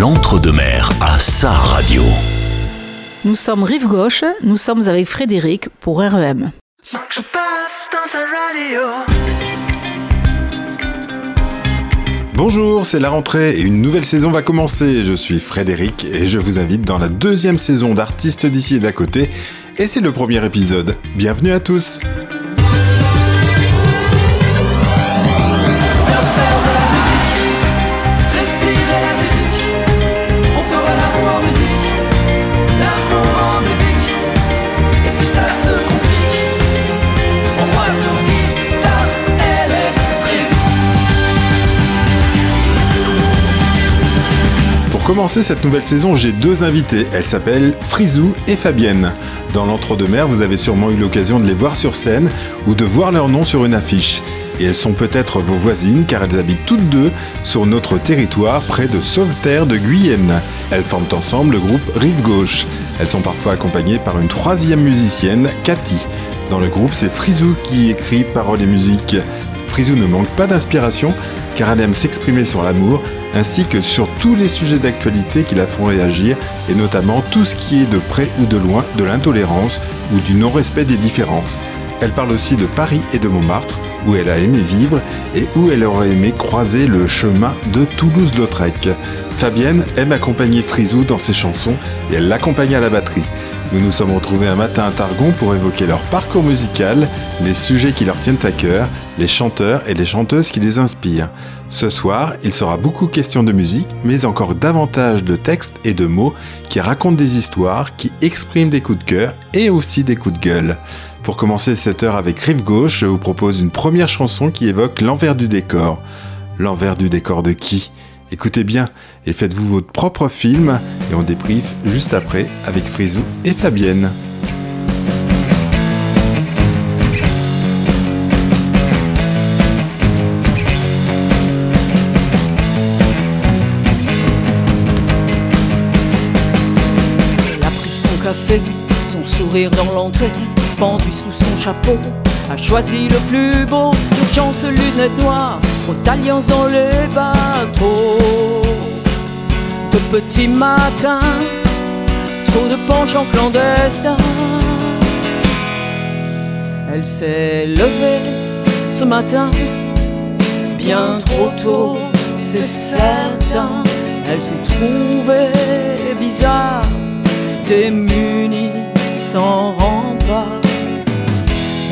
l'entre-deux-mer à sa radio. Nous sommes rive gauche, nous sommes avec Frédéric pour REM. Bonjour, c'est la rentrée et une nouvelle saison va commencer. Je suis Frédéric et je vous invite dans la deuxième saison d'Artistes d'ici et d'à côté. Et c'est le premier épisode. Bienvenue à tous. Commencer cette nouvelle saison, j'ai deux invités. Elles s'appellent Frizou et Fabienne. Dans l'entre-deux-mer, vous avez sûrement eu l'occasion de les voir sur scène ou de voir leur nom sur une affiche. Et elles sont peut-être vos voisines car elles habitent toutes deux sur notre territoire près de Sauveterre de Guyenne. Elles forment ensemble le groupe Rive Gauche. Elles sont parfois accompagnées par une troisième musicienne, Cathy. Dans le groupe, c'est Frizou qui écrit paroles et musique. Frizou ne manque pas d'inspiration car elle aime s'exprimer sur l'amour ainsi que sur tous les sujets d'actualité qui la font réagir et notamment tout ce qui est de près ou de loin de l'intolérance ou du non-respect des différences. Elle parle aussi de Paris et de Montmartre où elle a aimé vivre et où elle aurait aimé croiser le chemin de Toulouse-Lautrec. Fabienne aime accompagner Frizou dans ses chansons et elle l'accompagne à la batterie. Nous nous sommes retrouvés un matin à Targon pour évoquer leur parcours musical, les sujets qui leur tiennent à cœur, les chanteurs et les chanteuses qui les inspirent. Ce soir, il sera beaucoup question de musique, mais encore davantage de textes et de mots qui racontent des histoires, qui expriment des coups de cœur et aussi des coups de gueule. Pour commencer cette heure avec Rive Gauche, je vous propose une première chanson qui évoque l'envers du décor. L'envers du décor de qui? Écoutez bien et faites-vous votre propre film et on débriefe juste après avec Frizou et Fabienne. Dans l'entrée, pendu sous son chapeau, a choisi le plus beau, urgence lunettes noires, trop d'alliances dans les bateaux. De petits matins, trop de penchants clandestins. Elle s'est levée ce matin, bien trop tôt, c'est certain. Elle s'est trouvée bizarre, démunie, sans rempart.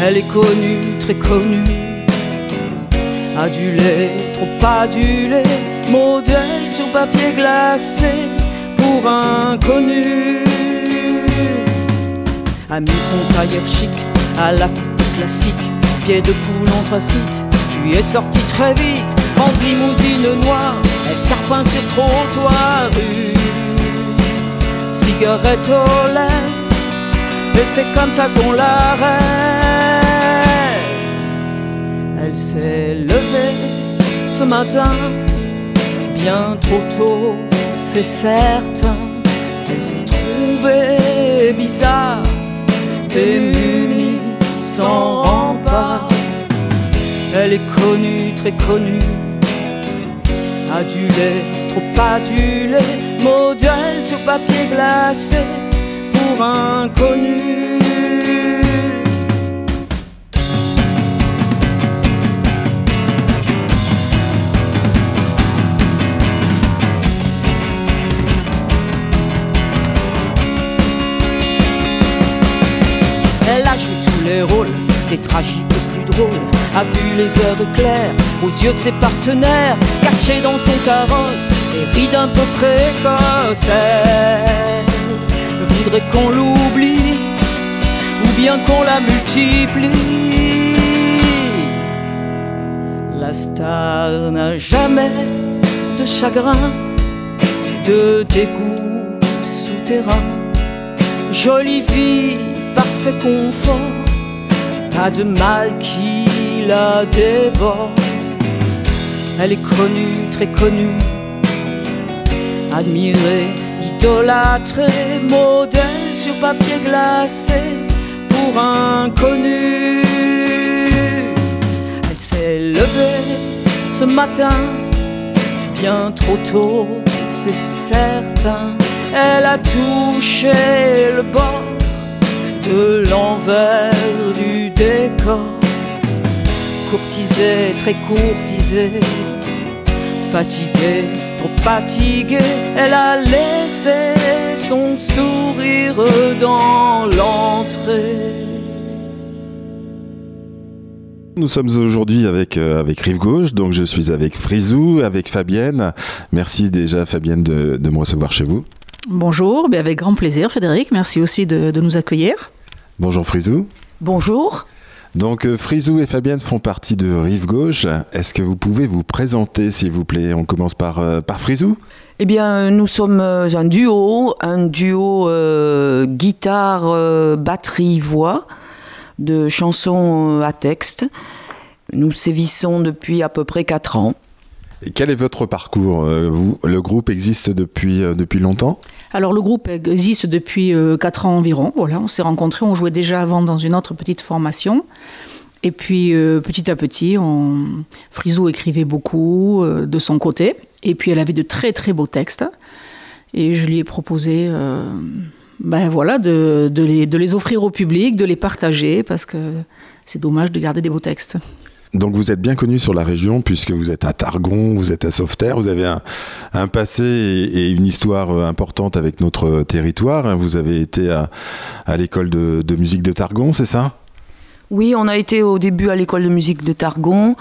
Elle est connue, très connue, adulée, trop adulée, modèle sur papier glacé pour inconnu. A mis son tailleur chic à la classique, pied de poule anthracite, puis est sorti très vite. En limousine noire, escarpin sur trottoir. Rue, cigarette au lait, et c'est comme ça qu'on l'arrête. Elle s'est levée ce matin, bien trop tôt, c'est certain. Elle s'est trouvée bizarre, démunie, sans rempart. Elle est connue, très connue, adulée, trop adulée, modèle sur papier glacé pour inconnu. Elle a joué tous les rôles, des tragiques plus drôles, a vu les heures claires aux yeux de ses partenaires, cachés dans son carrosse, et rit d'un peu précoce. Qu'on l'oublie, ou bien qu'on la multiplie. La star n'a jamais de chagrin, de dégoût souterrain. Jolie fille, parfait confort, pas de mal qui la dévore. Elle est connue, très connue, admirée, idolâtrée, modèle sur papier glacé pour inconnu. Elle s'est levée ce matin, bien trop tôt, c'est certain, elle a touché le bord de l'envers du décor. Courtisée, très courtisée, fatiguée, trop fatiguée, elle a laissé son sourire dans l'entrée. Nous sommes aujourd'hui avec, euh, avec Rive Gauche, donc je suis avec Frisou, avec Fabienne. Merci déjà Fabienne de, de me recevoir chez vous. Bonjour, ben avec grand plaisir Frédéric, merci aussi de, de nous accueillir. Bonjour Frisou. Bonjour. Donc euh, Frisou et Fabienne font partie de Rive Gauche. Est-ce que vous pouvez vous présenter s'il vous plaît? On commence par, euh, par Frisou Eh bien, nous sommes euh, un duo, un duo guitare, batterie, voix, de chansons à texte. Nous sévissons depuis à peu près 4 ans. Et quel est votre parcours Euh, vous, Le groupe existe depuis, euh, depuis longtemps? Alors le groupe existe depuis 4 ans environ. Voilà, on s'est rencontrés, on jouait déjà avant dans une autre petite formation. Et puis euh, petit à petit, on... Écrivait beaucoup euh, de son côté. Et puis elle avait de très très beaux textes. Et je lui ai proposé euh, ben voilà, de les offrir au public, de les partager, parce que c'est dommage de garder des beaux textes. Donc vous êtes bien connu sur la région puisque vous êtes à Targon, vous êtes à Sauveterre, vous avez un, passé et, une histoire euh, importante avec notre territoire. hein. Vous avez été à, l'école de, musique de Targon, c'est ça? Oui, on a été au début à l'école de musique de Targon,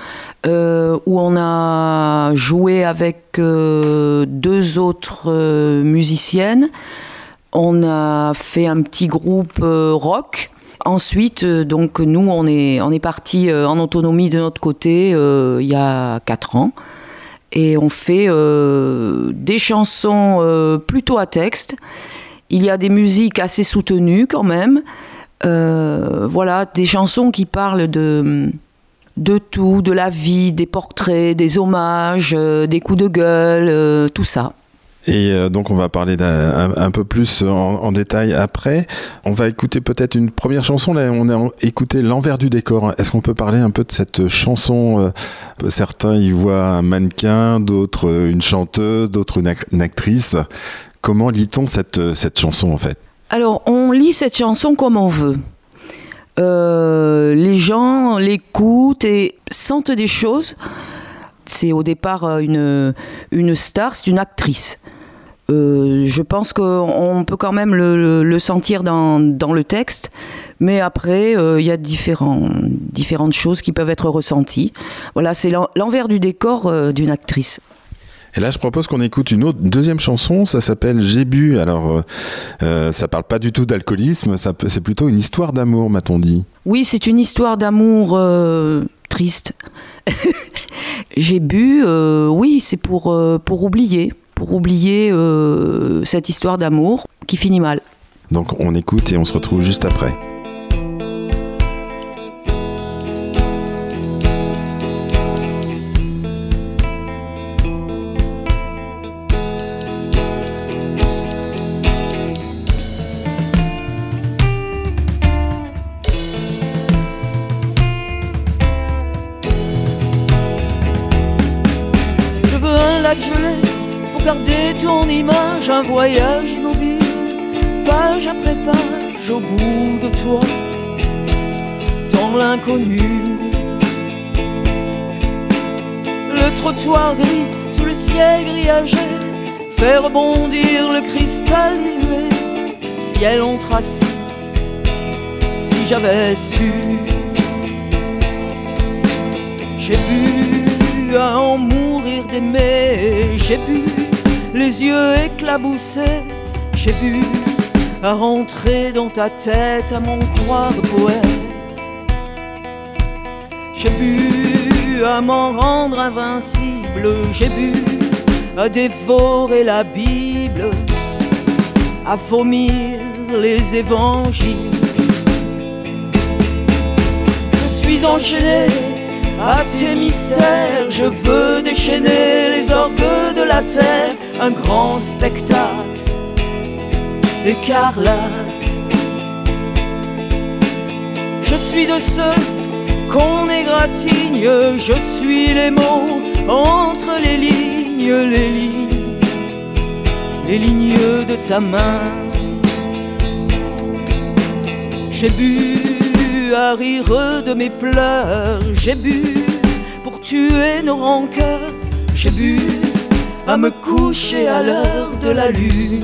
euh, où on a joué avec euh, deux autres euh, musiciennes. On a fait un petit groupe euh, rock. Ensuite, euh, donc nous, on est, on parti euh, en autonomie de notre côté euh, il y a quatre ans. Et on fait des chansons plutôt à texte. Il y a des musiques assez soutenues quand même. Voilà, des chansons qui parlent de, tout, de la vie, des portraits, des hommages, des coups de gueule, tout ça. Et euh, donc on va parler un, un peu plus en, détail après. On va écouter peut-être une première chanson. Là, on a écouté l'envers du décor. Est-ce qu'on peut parler un peu de cette chanson euh, Certains y voient un mannequin, d'autres euh, une chanteuse, d'autres une, ac- une actrice. Comment lit-on cette, cette chanson en fait? Alors, on lit cette chanson comme on veut. Les gens l'écoutent et sentent des choses. C'est au départ une, une star, c'est une actrice. Euh, je pense qu'on peut quand même le, le- le sentir dans, dans le texte, mais après, euh, il y a différents, différentes choses qui peuvent être ressenties. Voilà, c'est l'en- l'envers du décor euh, d'une actrice. Et là, je propose qu'on écoute une autre, deuxième chanson. Ça s'appelle J'ai bu. Alors, euh, ça parle pas du tout d'alcoolisme. C'est plutôt une histoire d'amour, m'a-t-on dit. Oui, c'est une histoire d'amour euh, triste. J'ai bu, euh, oui, c'est pour, pour oublier, pour oublier euh, cette histoire d'amour qui finit mal. Donc, on écoute et on se retrouve juste après. Le trottoir gris sous le ciel grillagé fait rebondir le cristal dilué, ciel anthracite. Si j'avais su, j'ai bu à en mourir d'aimer, j'ai bu les yeux éclaboussés, j'ai bu à rentrer dans ta tête, à m'en croire poète. J'ai bu à m'en rendre invincible, j'ai bu à dévorer la Bible, à vomir les évangiles. Je suis enchaîné à tes mystères, je veux déchaîner les orgues de la terre, un grand spectacle écarlate. Je suis de ceux qu'on égratigne, je suis les mots entre les lignes, les lignes les lignes de ta main. J'ai bu à rire de mes pleurs, j'ai bu pour tuer nos rancœurs, j'ai bu à me coucher à l'heure de la lune.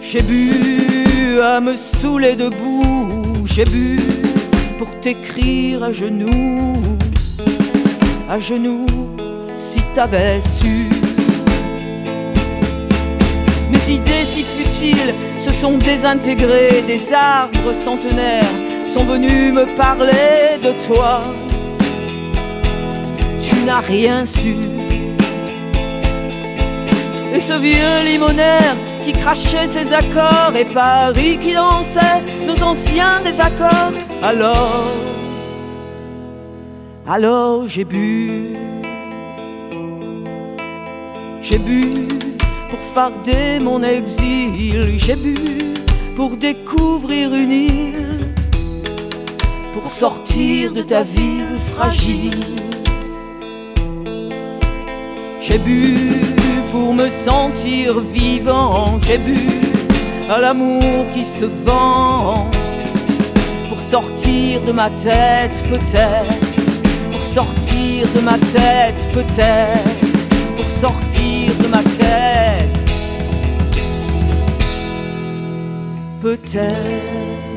J'ai bu à me saouler debout, j'ai bu pour t'écrire à genoux, à genoux, si t'avais su. Mes idées si futiles se sont désintégrées, des arbres centenaires sont venus me parler de toi. Tu n'as rien su. Et ce vieux limonaire qui crachait ses accords et Paris qui dansait nos anciens désaccords. Alors, alors j'ai bu, j'ai bu pour farder mon exil, j'ai bu pour découvrir une île, pour sortir de ta ville fragile. J'ai bu pour me sentir vivant, j'ai bu à l'amour qui se vend. Pour sortir de ma tête, peut-être. Pour sortir de ma tête, peut-être. Pour sortir de ma tête, peut-être.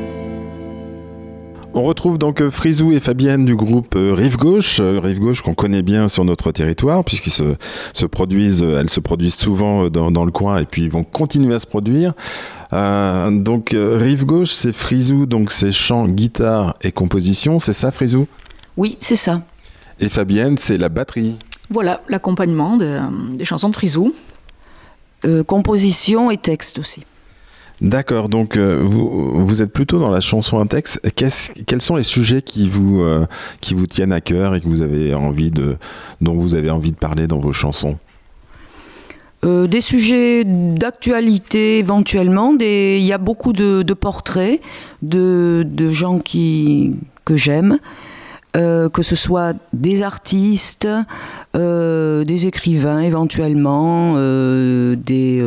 On retrouve donc euh, Frisou et Fabienne du groupe euh, Rive Gauche, euh, Rive Gauche qu'on connaît bien sur notre territoire puisqu'ils se, se produisent, elles se produisent souvent dans, dans, le coin et puis ils vont continuer à se produire. Euh, donc Rive Gauche, c'est Frisou, donc c'est chant, guitare et composition, c'est ça Frisou? Oui, c'est ça. Et Fabienne, c'est la batterie. Voilà, l'accompagnement de, des chansons de Frisou. Euh, composition et texte aussi. D'accord, donc euh, vous, vous êtes plutôt dans la chanson à texte. quels sont les sujets qui vous, euh, qui vous tiennent à cœur et que vous avez envie de, dont vous avez envie de parler dans vos chansons? Euh, des sujets d'actualité éventuellement, il y a beaucoup de, portraits de, gens qui, que j'aime, que ce soit des artistes, des écrivains éventuellement, des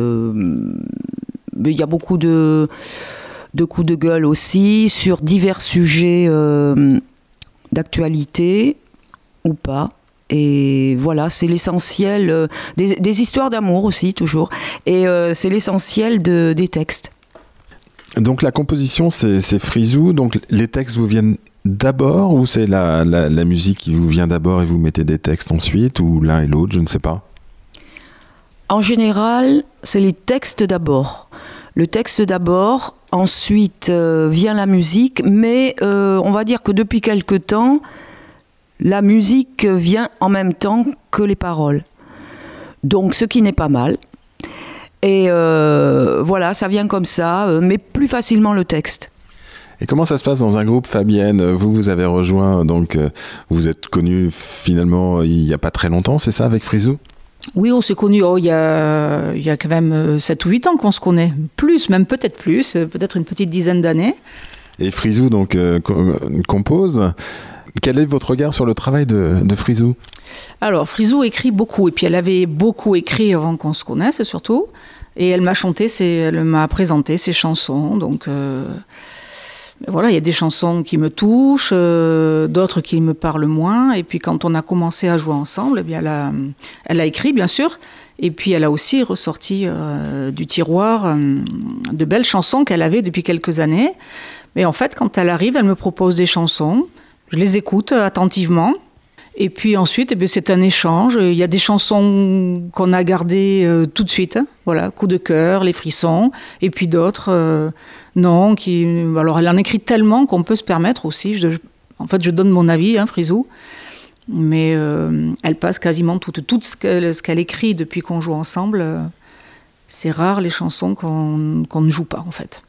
il y a beaucoup de, de coups de gueule aussi sur divers sujets euh, d'actualité ou pas. Et voilà, c'est l'essentiel, euh, des, des, histoires d'amour aussi, toujours. Et euh, c'est l'essentiel de, des textes. Donc la composition, c'est frisou. Donc les textes vous viennent d'abord ou c'est la, la, la, musique qui vous vient d'abord et vous mettez des textes ensuite ou l'un et l'autre, je ne sais pas? En général, c'est les textes d'abord. Le texte d'abord, ensuite euh, vient la musique, mais euh, on va dire que depuis quelque temps, la musique vient en même temps que les paroles. Donc ce qui n'est pas mal. Et euh, voilà, ça vient comme ça, mais plus facilement le texte. Et comment ça se passe dans un groupe, Fabienne? Vous, vous avez rejoint, donc vous êtes connue finalement il n'y a pas très longtemps, c'est ça, avec Frisou? Oui, on s'est connus oh, il, y a, il y a quand même 7 ou 8 ans qu'on se connaît. Plus, même peut-être plus, peut-être une petite dizaine d'années. Et Frisou donc euh, compose. Quel est votre regard sur le travail de, de Frisou? Alors, Frisou écrit beaucoup, et puis elle avait beaucoup écrit avant qu'on se connaisse surtout. Et elle m'a chanté, elle m'a présenté ses chansons, donc... Euh, voilà, il y a des chansons qui me touchent, euh, d'autres qui me parlent moins. Et puis quand on a commencé à jouer ensemble, eh bien elle, a, elle a écrit, bien sûr. Et puis elle a aussi ressorti euh, du tiroir euh, de belles chansons qu'elle avait depuis quelques années. Mais en fait, quand elle arrive, elle me propose des chansons. Je les écoute attentivement. Et puis ensuite, eh c'est un échange. Il y a des chansons qu'on a gardées euh, tout de suite. Hein. Voilà, coup de cœur, les frissons. Et puis d'autres, euh, non. Qui, alors, elle en écrit tellement qu'on peut se permettre aussi. En fait, je donne mon avis, hein, Frisou. Mais euh, elle passe quasiment tout, ce qu'elle qu écrit depuis qu'on joue ensemble. c'est rare les chansons qu'on qu ne joue pas, en fait.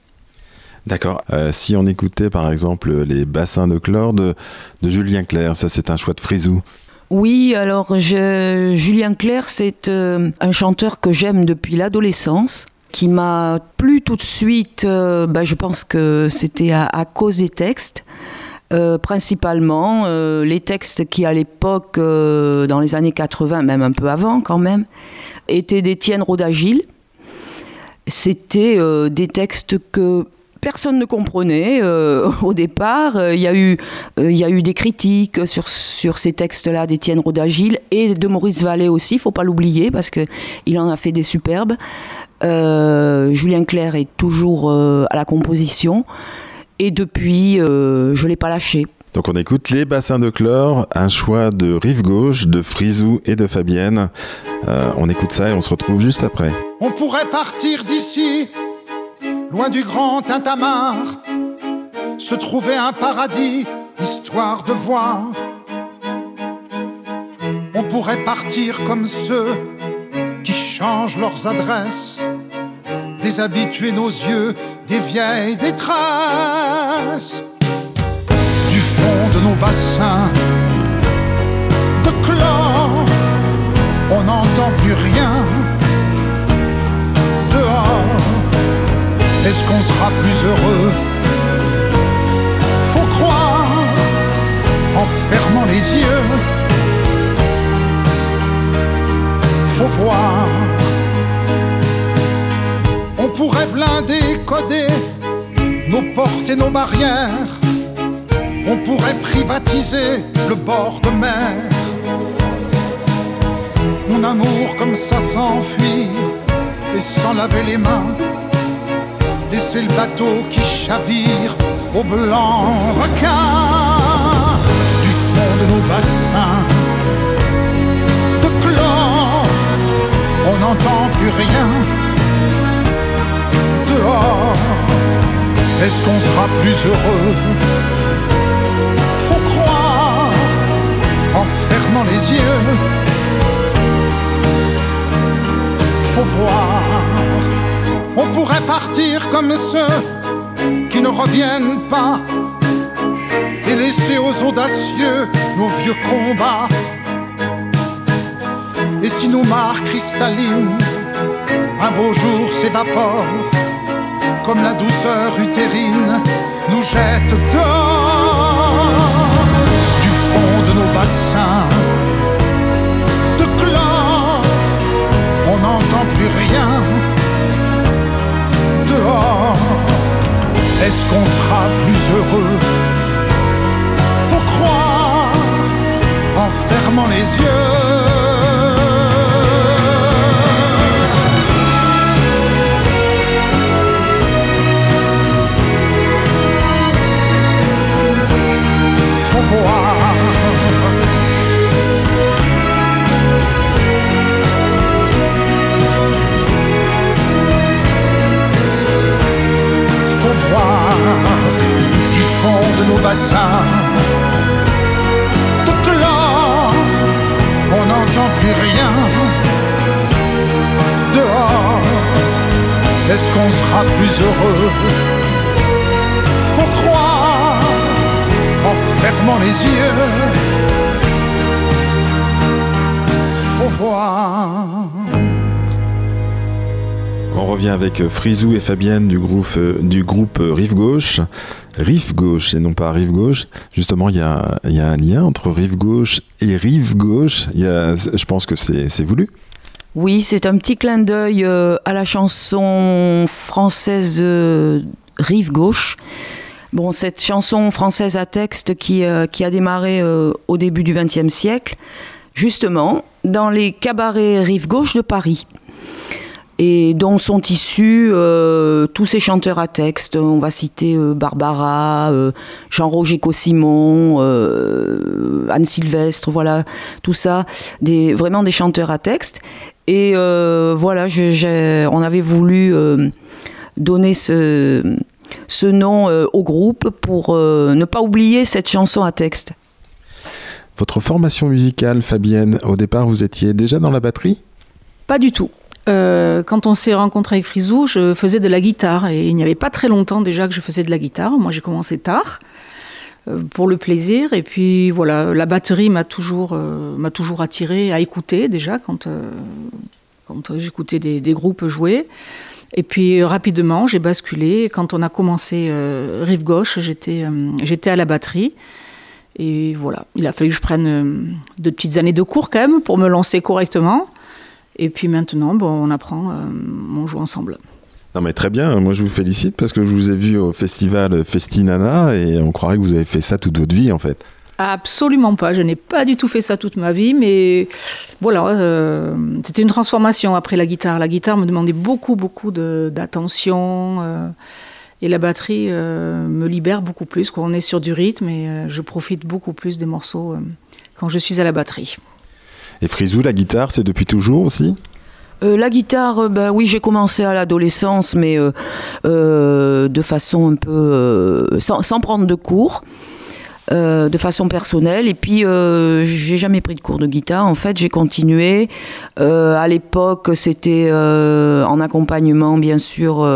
D'accord. Euh, si on écoutait par exemple les bassins de chlore de, Julien Clerc, ça c'est un choix de frisou. Oui, alors Julien Clerc, c'est euh, un chanteur que j'aime depuis l'adolescence, qui m'a plu tout de suite. Euh, bah, je pense que c'était à, cause des textes. Principalement les textes qui à l'époque, dans les années 80, même un peu avant quand même, étaient d'Étienne Rodagil. C'était des textes que personne ne comprenait euh, au départ. Euh, il y, a eu, euh, il y a eu des critiques sur, sur ces textes-là d'Étienne Rodagil et de Maurice Vallée aussi, il faut pas l'oublier parce qu'il en a fait des superbes. Julien Clerc est toujours à la composition et depuis, je ne l'ai pas lâché. Donc on écoute Les Bassins de Chlore, un choix de Rive Gauche, de Frisou et de Fabienne. on écoute ça et on se retrouve juste après. On pourrait partir d'ici loin du grand tintamarre, se trouvait un paradis, histoire de voir. On pourrait partir comme ceux qui changent leurs adresses, déshabituer nos yeux des vieilles détresses. Du fond de nos bassins de chlore, on n'entend plus rien Est-ce qu'on sera plus heureux Faut croire en fermant les yeux. Faut voir. On pourrait blinder, coder nos portes et nos barrières. On pourrait privatiser le bord de mer. Mon amour comme ça s'enfuir et sans laver les mains Laissez le bateau qui chavire au blanc requin du fond de nos bassins de chlore. On n'entend plus rien dehors. Est-ce qu'on sera plus heureux? Faut croire en fermant les yeux. Faut voir pourrait partir comme ceux qui ne reviennent pas et laisser aux audacieux nos vieux combats. Et si nos mares cristallines un beau jour s'évaporent, comme la douceur utérine nous jette dehors avec euh, Frisou et Fabienne du groupe, euh, du groupe euh, Rive Gauche. Rive Gauche et non pas Rive Gauche. Justement, il y a, un lien entre Rive Gauche et Rive Gauche. je pense que c'est voulu. Oui, c'est un petit clin d'œil à la chanson française Rive Gauche. Bon, cette chanson française à texte qui, qui a démarré au début du XXe siècle, justement, dans les cabarets Rive Gauche de Paris et dont sont issus euh, tous ces chanteurs à texte. On va citer euh, Barbara, euh, Jean-Roger Cossimon, Anne Sylvestre, voilà, tout ça, des, vraiment des chanteurs à texte. Et voilà, on avait voulu donner ce, ce nom au groupe pour ne pas oublier cette chanson à texte. Votre formation musicale, Fabienne, au départ, vous étiez déjà dans la batterie? Pas du tout. Euh, quand on s'est rencontré avec Frisou, je faisais de la guitare et il n'y avait pas très longtemps déjà que je faisais de la guitare. Moi, j'ai commencé tard euh, pour le plaisir et puis voilà, la batterie m'a toujours euh, toujours attiré à écouter déjà quand quand j'écoutais des, des, groupes jouer. Et puis rapidement, j'ai basculé. Quand on a commencé Rive Gauche, j'étais j'étais à la batterie. Et voilà, il a fallu que je prenne de petites années de cours quand même pour me lancer correctement. Et puis maintenant, bon, on apprend, on joue ensemble. Non mais très bien, moi je vous félicite parce que je vous ai vu au festival Festinana et on croirait que vous avez fait ça toute votre vie en fait. Absolument pas, je n'ai pas du tout fait ça toute ma vie, mais voilà, euh, c'était une transformation après la guitare. La guitare me demandait beaucoup, beaucoup d'attention euh, et la batterie euh, me libère beaucoup plus. Quand on est sur du rythme et je profite beaucoup plus des morceaux quand je suis à la batterie. Et Frisou, la guitare, c'est depuis toujours aussi euh, la guitare, ben oui, j'ai commencé à l'adolescence, mais euh, de façon un peu sans, prendre de cours. de façon personnelle et puis j'ai jamais pris de cours de guitare en fait j'ai continué à l'époque c'était en accompagnement bien sûr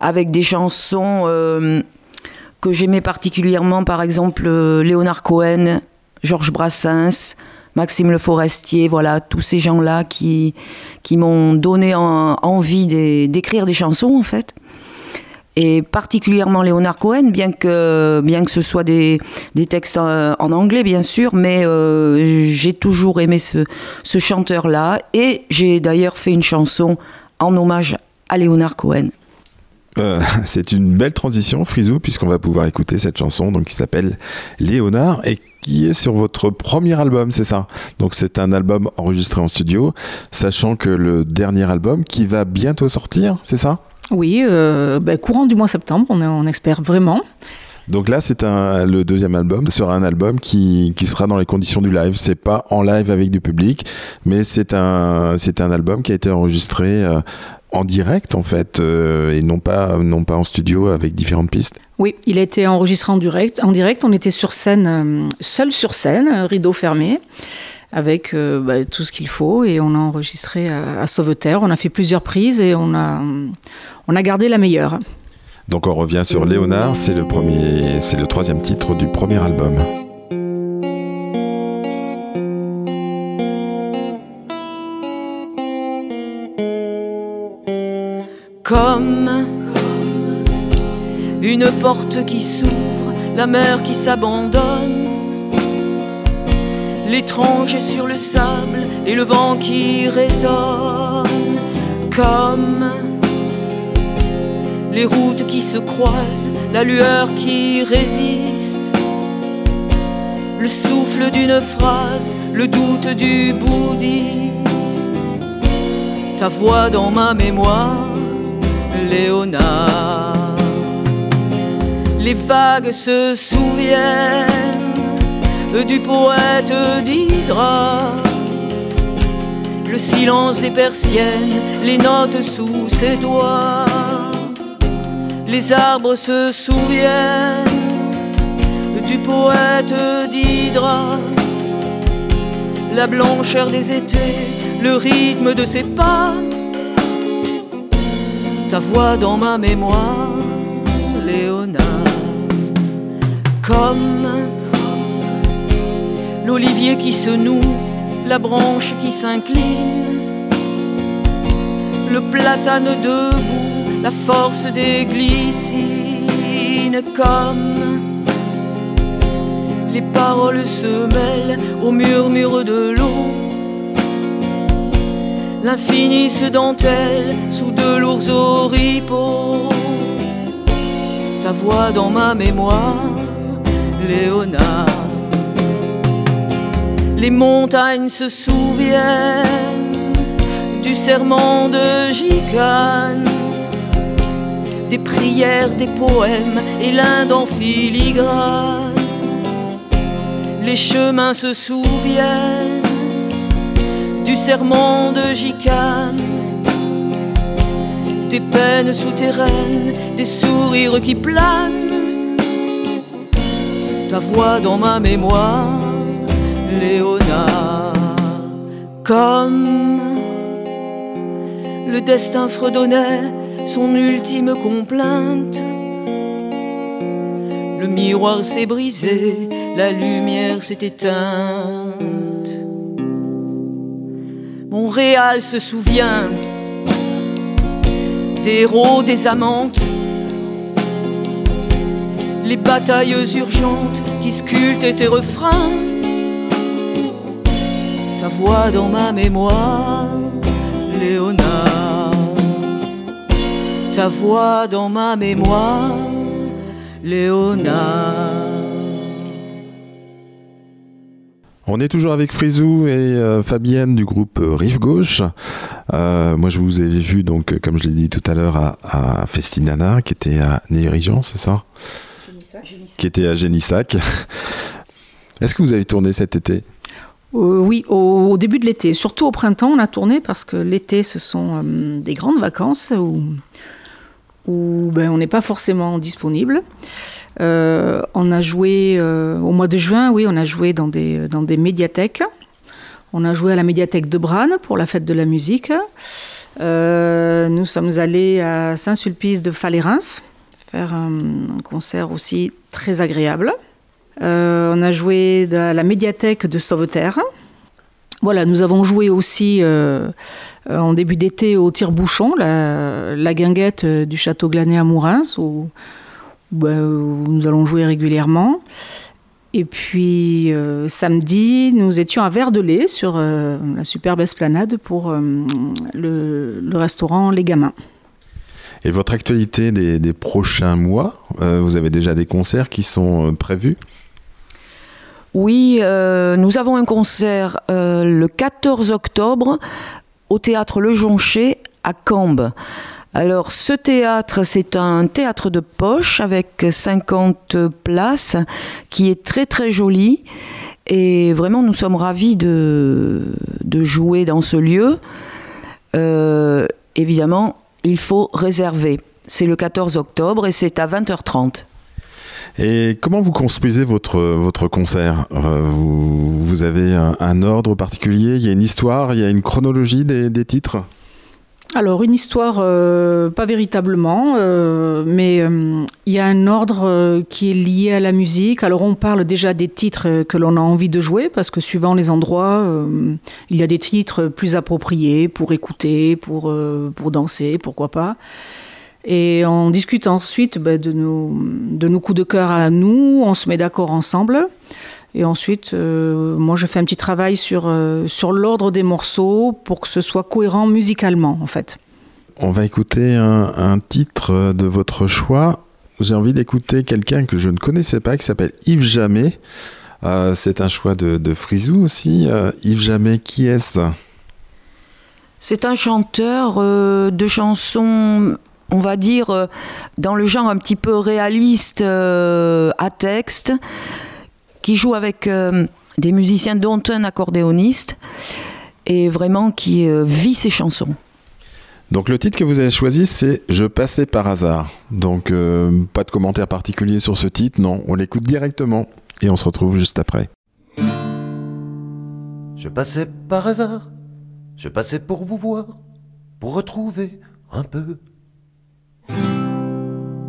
avec des chansons que j'aimais particulièrement par exemple Léonard Cohen Georges Brassens Maxime Le Forestier, voilà, tous ces gens-là qui, qui m'ont donné envie d'écrire des chansons, en fait. Et particulièrement Léonard Cohen, bien que, bien que ce soit des, des textes en, anglais, bien sûr, mais euh, j'ai toujours aimé ce, ce chanteur-là. Et j'ai d'ailleurs fait une chanson en hommage à Léonard Cohen. Euh, c'est une belle transition, Frisou, puisqu'on va pouvoir écouter cette chanson donc, qui s'appelle Léonard et qui est sur votre premier album, c'est ça? Donc c'est un album enregistré en studio, sachant que le dernier album qui va bientôt sortir, c'est ça? Oui, euh, ben, courant du mois septembre, on, espère vraiment. Donc là, c'est un, le deuxième album sera un album qui, qui sera dans les conditions du live. C'est pas en live avec du public, mais c'est un, c'est un album qui a été enregistré euh, en direct en fait euh, et non pas non pas en studio avec différentes pistes. Oui, il a été enregistré en direct. En direct, on était sur scène, euh, seul sur scène, rideau fermé, avec euh, bah, tout ce qu'il faut et on a enregistré à, Sauveterre. On a fait plusieurs prises et on a on a gardé la meilleure. Donc on revient sur Léonard, c'est le premier, c'est le troisième titre du premier album. Comme une porte qui s'ouvre, la mer qui s'abandonne, l'étranger sur le sable et le vent qui résonne, comme les routes qui se croisent, la lueur qui résiste, le souffle d'une phrase, le doute du bouddhiste, ta voix dans ma mémoire Léonard. Les vagues se souviennent du poète d'Hydra. Le silence des persiennes, les notes sous ses doigts. Les arbres se souviennent du poète d'Hydra. La blancheur des étés, le rythme de ses pas ta voix dans ma mémoire, Léonard. Comme l'olivier qui se noue, la branche qui s'incline, le platane debout, la force des glycines, comme les paroles se mêlent au murmure de l'eau l'infini se dentelle sous de lourds oripeaux. Ta voix dans ma mémoire, Léonard. Les montagnes se souviennent du serment de Gicane, des prières, des poèmes et l'Inde en filigrane. Les chemins se souviennent du serment de Gicane, des peines souterraines, des sourires qui planent, ta voix dans ma mémoire, Léonard, comme le destin fredonnait son ultime complainte. Le miroir s'est brisé, la lumière s'est éteinte. Montréal se souvient des héros, des amantes, les batailles urgentes qui sculptent tes refrains, ta voix dans ma mémoire, Léonard, ta voix dans ma mémoire, Léonard. On est toujours avec Frizou et euh, Fabienne du groupe euh, Rive Gauche. Euh, moi, je vous ai vu, donc, comme je l'ai dit tout à l'heure, à, à, Festinana, qui était à Néirigeant, c'est ça? Génissac. Qui était à Génissac. Est-ce que vous avez tourné cet été? Oui, au, au, début de l'été. Surtout au printemps, on a tourné parce que l'été, ce sont des grandes vacances où, où ben, on n'est pas forcément disponible. Euh, on a joué euh, au mois de juin, oui, on a joué dans des, dans des médiathèques. On a joué à la médiathèque de Branne pour la fête de la musique. Euh, nous sommes allés à Saint-Sulpice de Falérins faire un, un, concert aussi très agréable. on a joué à la médiathèque de Sauveterre. Voilà, nous avons joué aussi en début d'été au tire-bouchon, la, la, guinguette du château Glané à Mourins, où bah, où nous allons jouer régulièrement. Et puis euh, samedi, nous étions à Verdelais sur euh, la superbe esplanade pour euh, le, restaurant Les Gamins. Et votre actualité des prochains mois, vous avez déjà des concerts qui sont prévus? Oui, nous avons un concert le 14 octobre au théâtre Le Joncher à Cambes. Alors ce théâtre, c'est un théâtre de poche avec 50 places qui est très très joli. Et vraiment, nous sommes ravis de, de jouer dans ce lieu. Euh, évidemment, il faut réserver. C'est le 14 octobre et c'est à 20h30. Et comment vous construisez votre, votre concert? Euh, vous, avez un, ordre particulier? Il y a une histoire? Il y a une chronologie des, des titres? Alors une histoire, euh, pas véritablement, euh, mais il y a un ordre qui est lié à la musique. Alors on parle déjà des titres que l'on a envie de jouer, parce que suivant les endroits, il y a des titres plus appropriés pour écouter, pour, pour danser, pourquoi pas. Et on discute ensuite bah, de, nos, de nos coups de cœur à nous, on se met d'accord ensemble. Et ensuite, euh, moi, je fais un petit travail sur, euh, sur l'ordre des morceaux pour que ce soit cohérent musicalement, en fait. On va écouter un, un titre de votre choix. J'ai envie d'écouter quelqu'un que je ne connaissais pas, qui s'appelle Yves Jamais. Euh, C'est un choix de, de Frisou aussi. Euh, Yves Jamais, qui est-ce? C'est un chanteur euh, de chansons on va dire, euh, dans le genre un petit peu réaliste euh, à texte, qui joue avec euh, des musiciens, dont un accordéoniste, et vraiment qui euh, vit ses chansons. Donc le titre que vous avez choisi, c'est Je passais par hasard. Donc euh, pas de commentaire particulier sur ce titre, non, on l'écoute directement et on se retrouve juste après. Je passais par hasard, je passais pour vous voir, pour retrouver un peu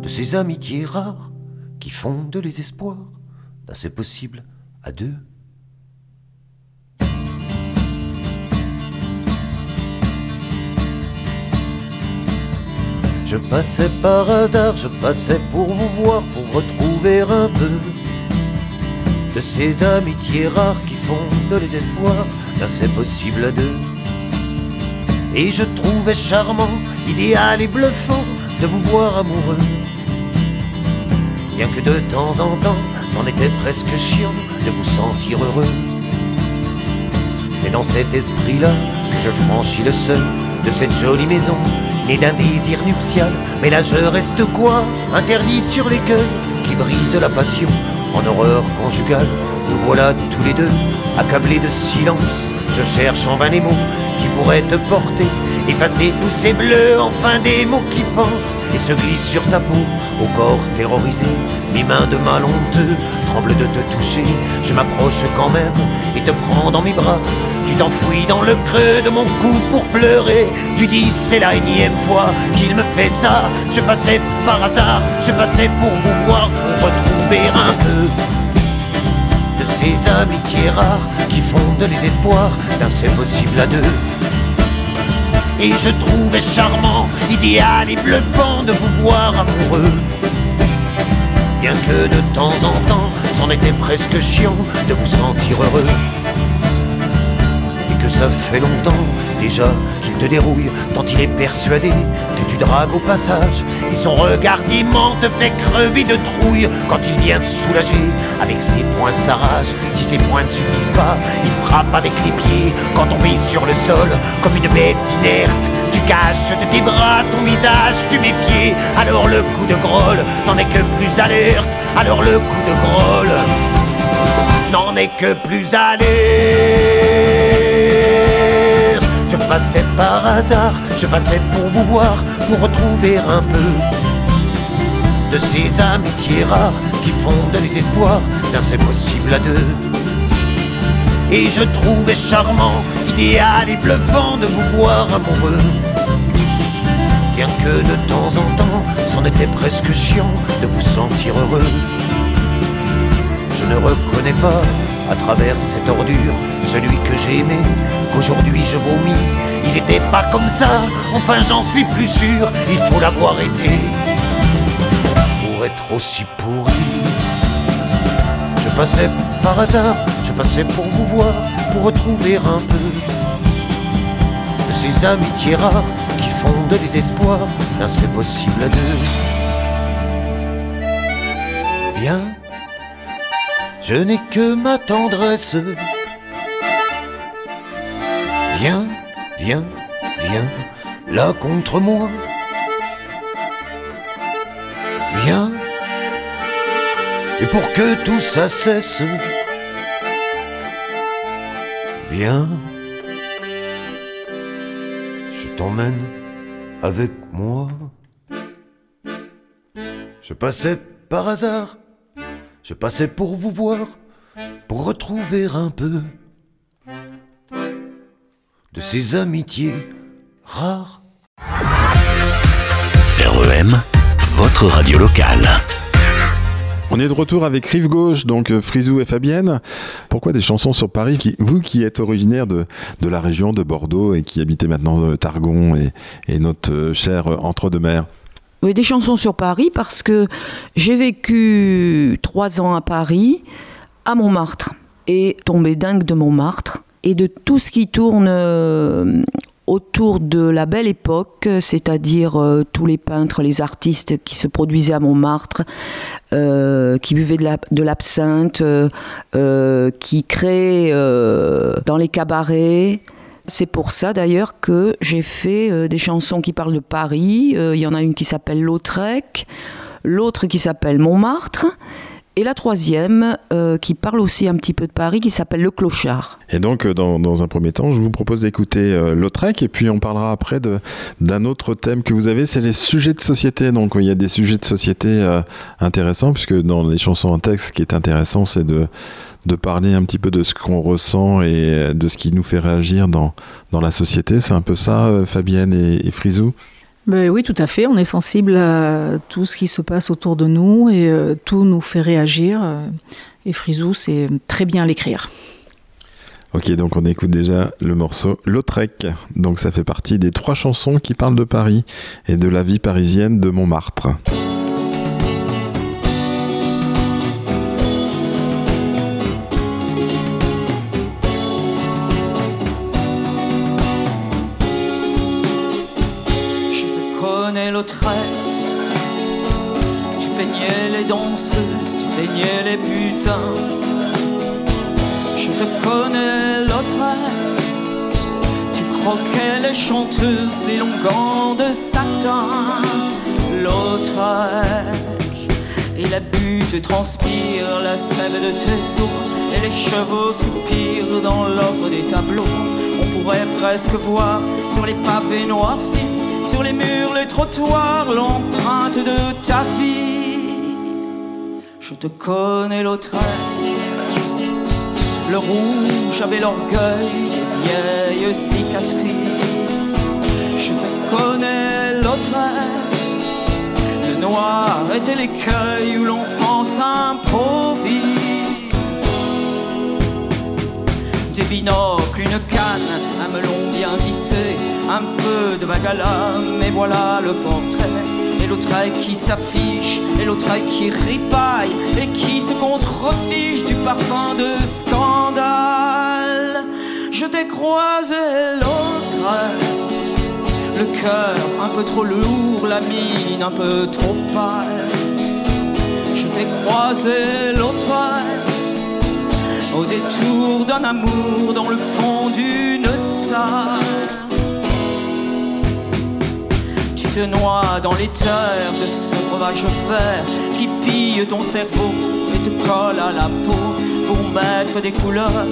de ces amitiés rares qui fondent les espoirs d'un c'est possible à deux. Je passais par hasard, je passais pour vous voir, pour retrouver un peu de ces amitiés rares qui fondent les espoirs d'un c'est possible à deux. Et je trouvais charmant, idéal et bluffant de vous voir amoureux. Bien que de temps en temps, c'en était presque chiant de vous sentir heureux. C'est dans cet esprit-là que je franchis le seuil de cette jolie maison, née d'un désir nuptial. Mais là je reste quoi? Interdit sur l'écueil qui brise la passion en horreur conjugale. Nous voilà tous les deux, accablés de silence. Je cherche en vain les mots qui pourraient te porter Effacer tous ces bleus, enfin des mots qui pensent et se glissent sur ta peau, au corps terrorisé. Mes mains de mal honteux tremblent de te toucher. Je m'approche quand même et te prends dans mes bras. Tu t'enfouis dans le creux de mon cou pour pleurer. Tu dis c'est la énième fois qu'il me fait ça. Je passais par hasard, je passais pour vous voir, pour retrouver un peu de ces amitiés rares qui fondent les espoirs d'un c'est possible à deux. Et je trouvais charmant, idéal et bluffant de vous voir amoureux. Bien que de temps en temps, c'en était presque chiant de vous sentir heureux. Et que ça fait longtemps déjà qu'il te dérouille, tant il est persuadé que tu dragues au passage. Et son regard d'aimant te fait crever de trouille quand il vient soulager. Avec ses poings s'arrache, si ses poings ne suffisent pas, il frappe avec les pieds quand on vit sur le sol comme une bête inerte. Tu caches de tes bras ton visage, tu méfies. Alors le coup de grolle n'en est que plus alerte. Alors le coup de grolle n'en est que plus alerte. Je passais par hasard, je passais pour vous voir, pour retrouver un peu de ces amitiés rares qui fondent les espoirs d'un c'est possible à deux. Et je trouvais charmant, idéal et bluffant de vous voir amoureux. Bien que de temps en temps, c'en était presque chiant de vous sentir heureux. Ne reconnais pas, à travers cette ordure, celui que j'ai aimé, qu'aujourd'hui je vomis. Il n'était pas comme ça, enfin j'en suis plus sûr, il faut l'avoir été. Pour être aussi pourri. Je passais par hasard, je passais pour vous voir, pour retrouver un peu de ces amitiés rares qui fondent les espoirs d'un c'est possible à deux. Je n'ai que ma tendresse. Viens, viens, viens, là contre moi. Viens, et pour que tout ça cesse, viens, je t'emmène avec moi. Je passais par hasard, je passais pour vous voir, pour retrouver un peu de ces amitiés rares. REM, votre radio locale. On est de retour avec Rive Gauche, donc euh, Frisou et Fabienne. Pourquoi des chansons sur Paris qui, Vous qui êtes originaire de, de la région de Bordeaux et qui habitez maintenant euh, Targon et, et notre euh, cher Entre-deux-Mers? Des chansons sur Paris parce que j'ai vécu trois ans à Paris, à Montmartre, et tombé dingue de Montmartre et de tout ce qui tourne euh, autour de la belle époque, c'est-à-dire euh, tous les peintres, les artistes qui se produisaient à Montmartre, euh, qui buvaient de la- de l'absinthe, qui créaient dans les cabarets. C'est pour ça d'ailleurs que j'ai fait euh, des chansons qui parlent de Paris. Euh, Il y en a une qui s'appelle Lautrec, l'autre qui s'appelle Montmartre, et la troisième euh, qui parle aussi un petit peu de Paris qui s'appelle Le Clochard. Et donc, dans, un premier temps, je vous propose d'écouter Lautrec et puis on parlera après d'un autre thème que vous avez, c'est les sujets de société. Donc, il y a des sujets de société intéressants puisque dans les chansons en texte, ce qui est intéressant, c'est de, de parler un petit peu de ce qu'on ressent et euh, de ce qui nous fait réagir dans, dans la société. C'est un peu ça, euh, Fabienne et, et Frisou? Ben oui, tout à fait. On est sensible à tout ce qui se passe autour de nous et euh, tout nous fait réagir. Et Frisou, c'est très bien l'écrire. Ok, donc on écoute déjà le morceau Lautrec. Donc ça fait partie des trois chansons qui parlent de Paris et de la vie parisienne de Montmartre. De satin. Lautrec. Et la butte transpire la sève de tes os. Et les chevaux soupirent dans l'ordre des tableaux. On pourrait presque voir sur les pavés noircis, sur les murs, les trottoirs, l'empreinte de ta vie. Je te connais l'autre le rouge avait l'orgueil des vieilles. Connais l'autre le noir était l'écueil où l'enfance improvise. Des binocles, une canne, un melon bien vissé, un peu de l'âme, et voilà le portrait. Et l'autre qui s'affiche, et l'autre qui ripaille, et qui se contrefiche du parfum de scandale. Je t'ai croisé l'autre un peu trop lourd, la mine un peu trop pâle. Je t'ai croisé l'autre au détour d'un amour dans le fond d'une salle. Tu te noies dans les terres de ce breuvage vert qui pille ton cerveau et te colle à la peau pour mettre des couleurs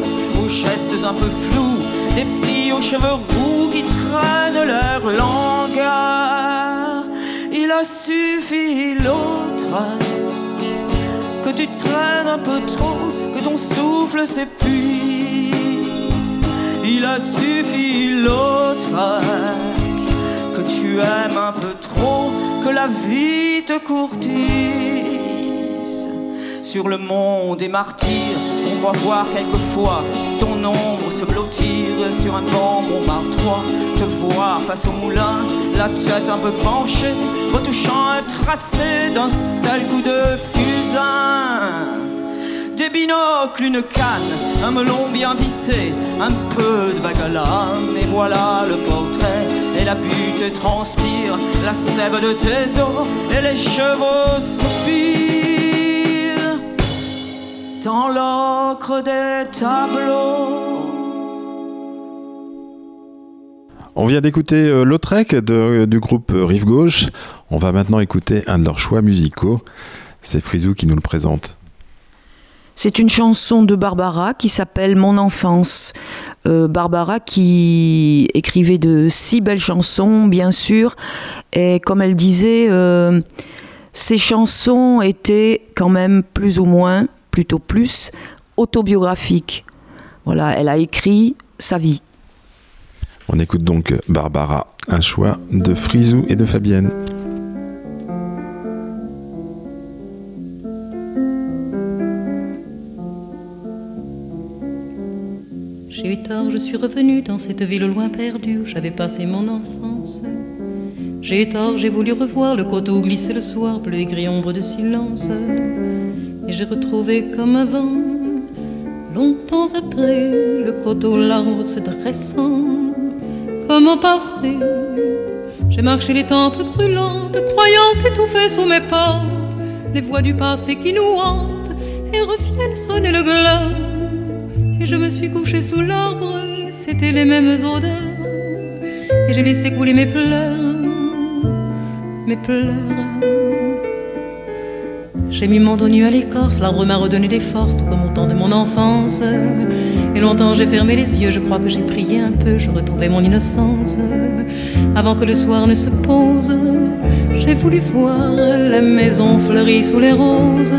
aux gestes un peu flous, des filles aux cheveux roux leur langage. Il a suffi l'autre que tu traînes un peu trop ton souffle s'épuise. Il a suffi l'autre que tu aimes un peu trop, que la vie te courtise. Sur le monde des martyrs, on va voir quelquefois ton se blottir sur un banc Montmartre. Te voir face au moulin, la tête un peu penchée, retouchant un tracé d'un seul coup de fusain des binocles, une canne, un melon bien vissé, un peu de vague et voilà le portrait. Et la butte transpire, la sève de tes os, et les chevaux soupirent dans l'ocre des tableaux. On vient d'écouter euh, Lautrec du groupe Rive Gauche. On va maintenant écouter un de leurs choix musicaux. C'est Frisou qui nous le présente. C'est une chanson de Barbara qui s'appelle Mon enfance. Euh, Barbara qui écrivait de si belles chansons, bien sûr, et comme elle disait, euh, ces chansons étaient quand même plus ou moins, plutôt plus, autobiographiques. Voilà, elle a écrit sa vie. On écoute donc Barbara, un choix de Frisou et de Fabienne. J'ai eu tort, je suis revenue dans cette ville au loin perdue où j'avais passé mon enfance. J'ai eu tort, j'ai voulu revoir le coteau glisser le soir, bleu et gris ombre de silence. J'ai retrouvé comme avant, longtemps après, le coteau l'arbre se dressant, comme au passé. J'ai marché les tempes brûlantes, croyant étouffer sous mes pas les voix du passé qui nous hantent et reviennent sonner le glas et je me suis couchée sous l'arbre, c'était les mêmes odeurs. Et j'ai laissé couler mes pleurs, mes pleurs. J'ai mis mon dos nu à l'écorce, l'arbre m'a redonné des forces, tout comme au temps de mon enfance. Et longtemps j'ai fermé les yeux, je crois que j'ai prié un peu, je retrouvais mon innocence. Avant que le soir ne se pose, j'ai voulu voir la maison fleurie sous les roses.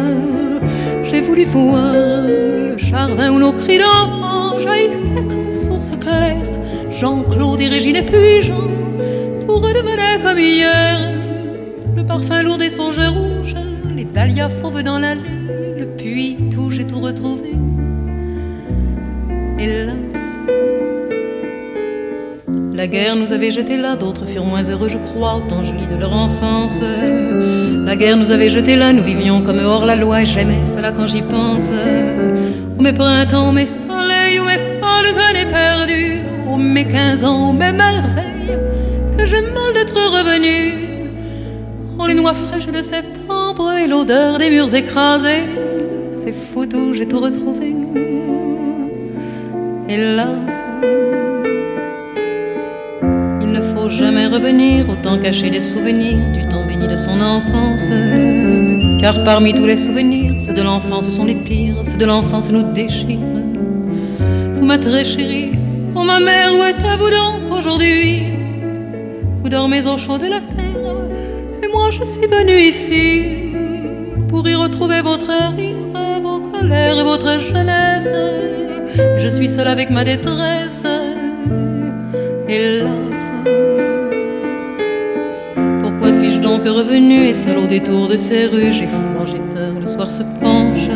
J'ai voulu voir jardin où nos cris d'enfants jaillissaient comme source claire. Jean-Claude et Régine et puis Jean, tout redevenait comme hier. Le parfum lourd des songes rouges, les dahlias fauves dans l'allée, le puits tout, j'ai tout retrouvé. Hélas, la guerre nous avait jetés là, d'autres furent moins heureux, je crois, autant je lis de leur enfance. La guerre nous avait jetés là, nous vivions comme hors la loi, et j'aimais cela quand j'y pense. Ô mes printemps, mes soleils, ou mes folles années perdues, ô mes quinze ans, ô mes merveilles, que j'ai mal d'être revenu. Les noix fraîches de septembre et l'odeur des murs écrasés, c'est fou j'ai tout retrouvé. Hélas, il ne faut jamais revenir, autant cacher les souvenirs du temps béni de son enfance. Car parmi tous les souvenirs, ceux de l'enfance sont les pires, ceux de l'enfance nous déchirent. Vous ma très chérie, oh ma mère, où êtes-vous donc aujourd'hui? Vous dormez au chaud de la terre, je suis venue ici pour y retrouver votre rire, vos colères et votre jeunesse? Je suis seule avec ma détresse, hélas donc revenu et seul au détour de ces rues, j'ai froid, j'ai peur, le soir se penche.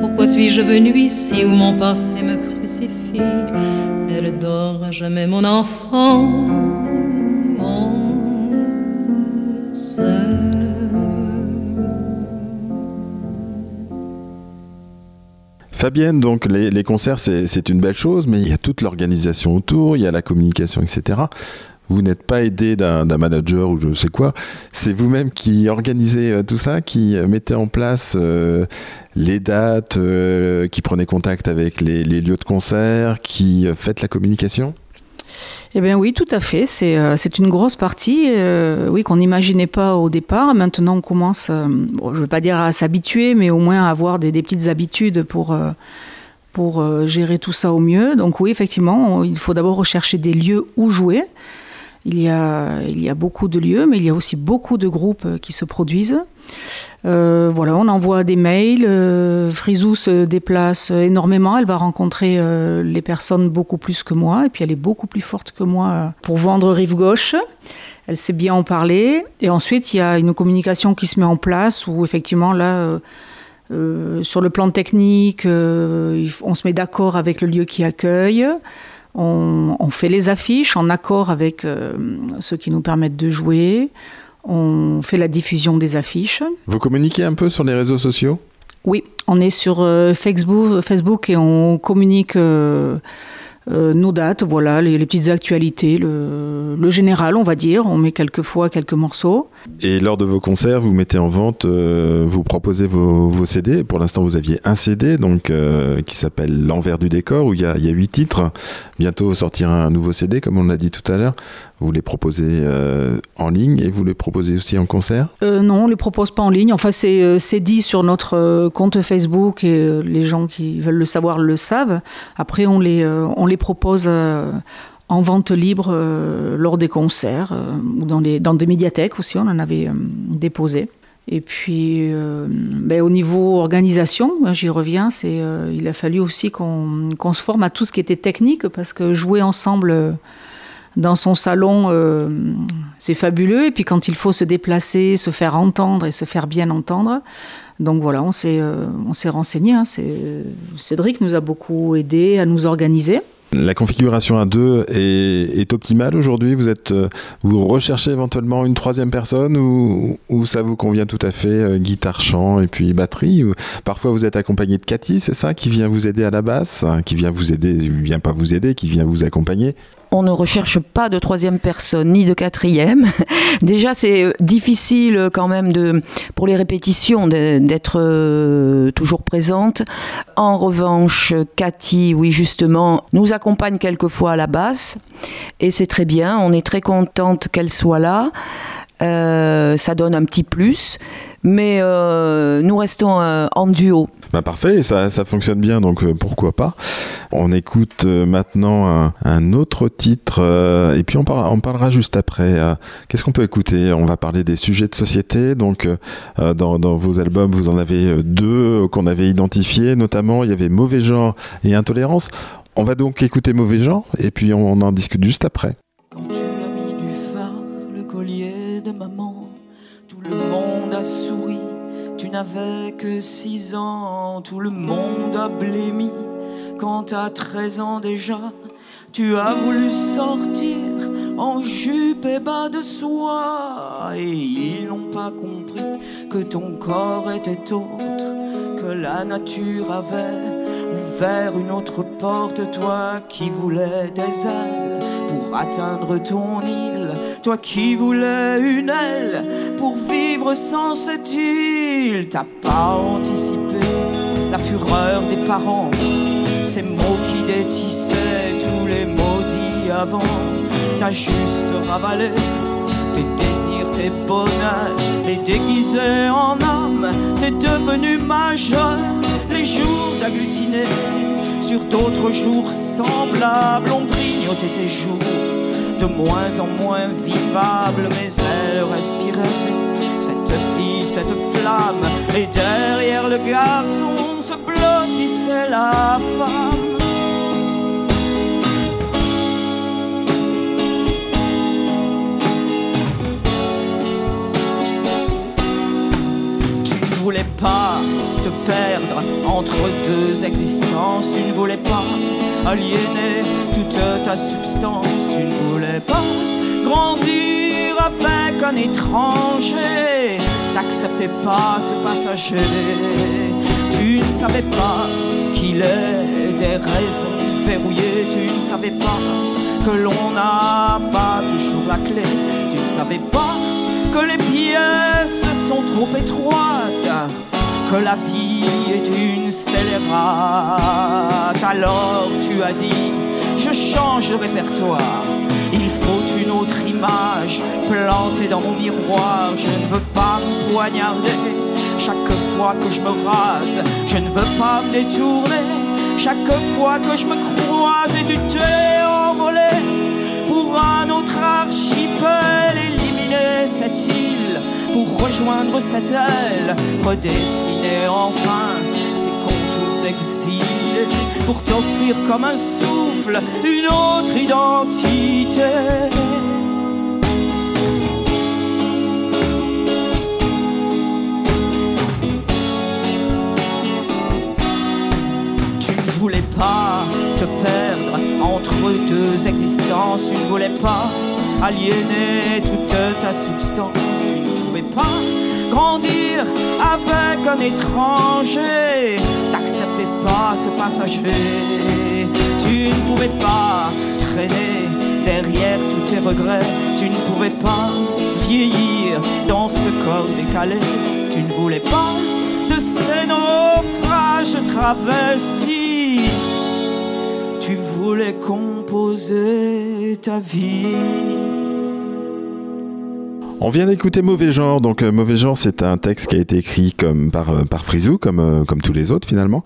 Pourquoi suis-je venu ici où mon passé me crucifie? Elle dort à jamais mon enfant. Fabienne, donc les, concerts, c'est une belle chose, mais il y a toute l'organisation autour, il y a la communication, etc. Vous n'êtes pas aidé d'un manager ou je sais quoi. C'est vous-même qui organisez euh, tout ça, qui mettez en place euh, les dates, euh, qui prenez contact avec les, les, lieux de concert, qui faites la communication? Eh bien oui, tout à fait. C'est euh, une grosse partie, euh, oui, qu'on n'imaginait pas au départ. Maintenant, on commence, euh, je ne veux pas dire à s'habituer, mais au moins à avoir des, petites habitudes pour, pour gérer tout ça au mieux. Donc oui, effectivement, il faut d'abord rechercher des lieux où jouer. Il y, a, il y a beaucoup de lieux, mais il y a aussi beaucoup de groupes qui se produisent. Euh, voilà, on envoie des mails. Euh, Frisou se déplace énormément. Elle va rencontrer euh, les personnes beaucoup plus que moi. Et puis elle est beaucoup plus forte que moi pour vendre Rive Gauche. Elle sait bien en parler. Et ensuite, il y a une communication qui se met en place où effectivement, là, sur le plan technique, on se met d'accord avec le lieu qui accueille. On, on, fait les affiches en accord avec ceux qui nous permettent de jouer. On fait la diffusion des affiches. Vous communiquez un peu sur les réseaux sociaux? Oui, on est sur euh, Facebook, Facebook et on communique euh, euh, nos dates, voilà, les, petites actualités, le, général, on va dire. On met quelquefois quelques morceaux. Et lors de vos concerts, vous mettez en vente, vous proposez vos, CD. Pour l'instant, vous aviez un CD donc, qui s'appelle L'envers du décor, où il y a huit titres. Bientôt sortira un nouveau CD, comme on l'a dit tout à l'heure. Vous les proposez euh, en ligne et vous les proposez aussi en concert? Euh, Non, on ne les propose pas en ligne. Enfin, c'est euh, dit sur notre compte Facebook et les gens qui veulent le savoir le savent. Après, on les, on les propose en vente libre lors des concerts ou dans, les, dans des médiathèques aussi. On en avait déposé. Et puis, ben, au niveau organisation, j'y reviens, c'est, il a fallu aussi qu'on, qu'on se forme à tout ce qui était technique, parce que jouer ensemble dans son salon, euh, c'est fabuleux. Et puis quand il faut se déplacer, se faire entendre et se faire bien entendre, donc voilà, on s'est euh, renseigné. Hein. Cédric nous a beaucoup aidé à nous organiser. La configuration à deux est, optimale aujourd'hui? Vous, êtes, euh, vous recherchez éventuellement une troisième personne ou, ça vous convient tout à fait, guitare, chant et puis batterie Parfois vous êtes accompagné de Cathy, c'est ça, qui vient vous aider à la basse, qui vient vous aider, vient pas vous aider, qui vient vous accompagner? On ne recherche pas de troisième personne ni de quatrième. Déjà, c'est difficile quand même de, pour les répétitions d'être euh, toujours présente. En revanche, Cathy, oui, justement, nous accompagne quelquefois à la basse et c'est très bien. On est très contente qu'elle soit là. Euh, ça donne un petit plus, mais euh, nous restons en duo. Bah parfait, ça, ça fonctionne bien, donc euh, pourquoi pas. On écoute euh, maintenant un, autre titre, euh, et puis on, on, parlera juste après. Qu'est-ce qu'on peut écouter? On va parler des sujets de société. Donc, dans, vos albums, vous en avez deux qu'on avait identifiés, notamment il y avait Mauvais genre et Intolérance. On va donc écouter Mauvais genre, et puis on, en discute juste après. Tu n'avais que six ans, tout le monde a blémi. Quand t'as 13 ans déjà, tu as voulu sortir en jupe et bas de soie. Et ils n'ont pas compris que ton corps était autre, que la nature avait ouvert une autre porte. Toi qui voulais des ailes atteindre ton île, toi qui voulais une aile pour vivre sans cette île. T'as pas anticipé la fureur des parents, ces mots qui détissaient tous les maudits avant. T'as juste ravalé tes désirs, tes bonheurs, et déguisé en homme, t'es devenu majeur. Les jours agglutinés sur d'autres jours semblables, on grignotait tes jours de moins en moins vivables, mais elle respirait cette fille, cette flamme, et derrière le garçon se blottissait la femme. Voulais pas te perdre entre deux existences, tu ne voulais pas aliéner toute ta substance. Tu ne voulais pas grandir avec un étranger. N'acceptais pas ce passager. Tu ne savais pas qu'il est des raisons verrouillées. Tu ne savais pas que l'on n'a pas toujours la clé. Tu ne savais pas que les pièces sont trop étroites que la vie est une scélérate. Alors tu as dit, je change de répertoire. Il faut une autre image plantée dans mon miroir. Je ne veux pas me poignarder chaque fois que je me rase. Je ne veux pas me détourner chaque fois que je me croise. Et tu t'es envolé pour un autre archipel, éliminer cette île pour rejoindre cette aile, redessiner enfin ses contours exilés, pour t'offrir comme un souffle une autre identité. Tu ne voulais pas te perdre entre deux existences, tu ne voulais pas aliéner toute ta substance, grandir avec un étranger, t'acceptais pas ce passager, tu ne pouvais pas traîner derrière tous tes regrets, tu ne pouvais pas vieillir dans ce corps décalé, tu ne voulais pas de ces naufrages travestis. Tu voulais composer ta vie. On vient d'écouter Mauvais Genre. Donc, euh, Mauvais Genre, c'est un texte qui a été écrit comme par, euh, par Frisou, comme, euh, comme tous les autres finalement.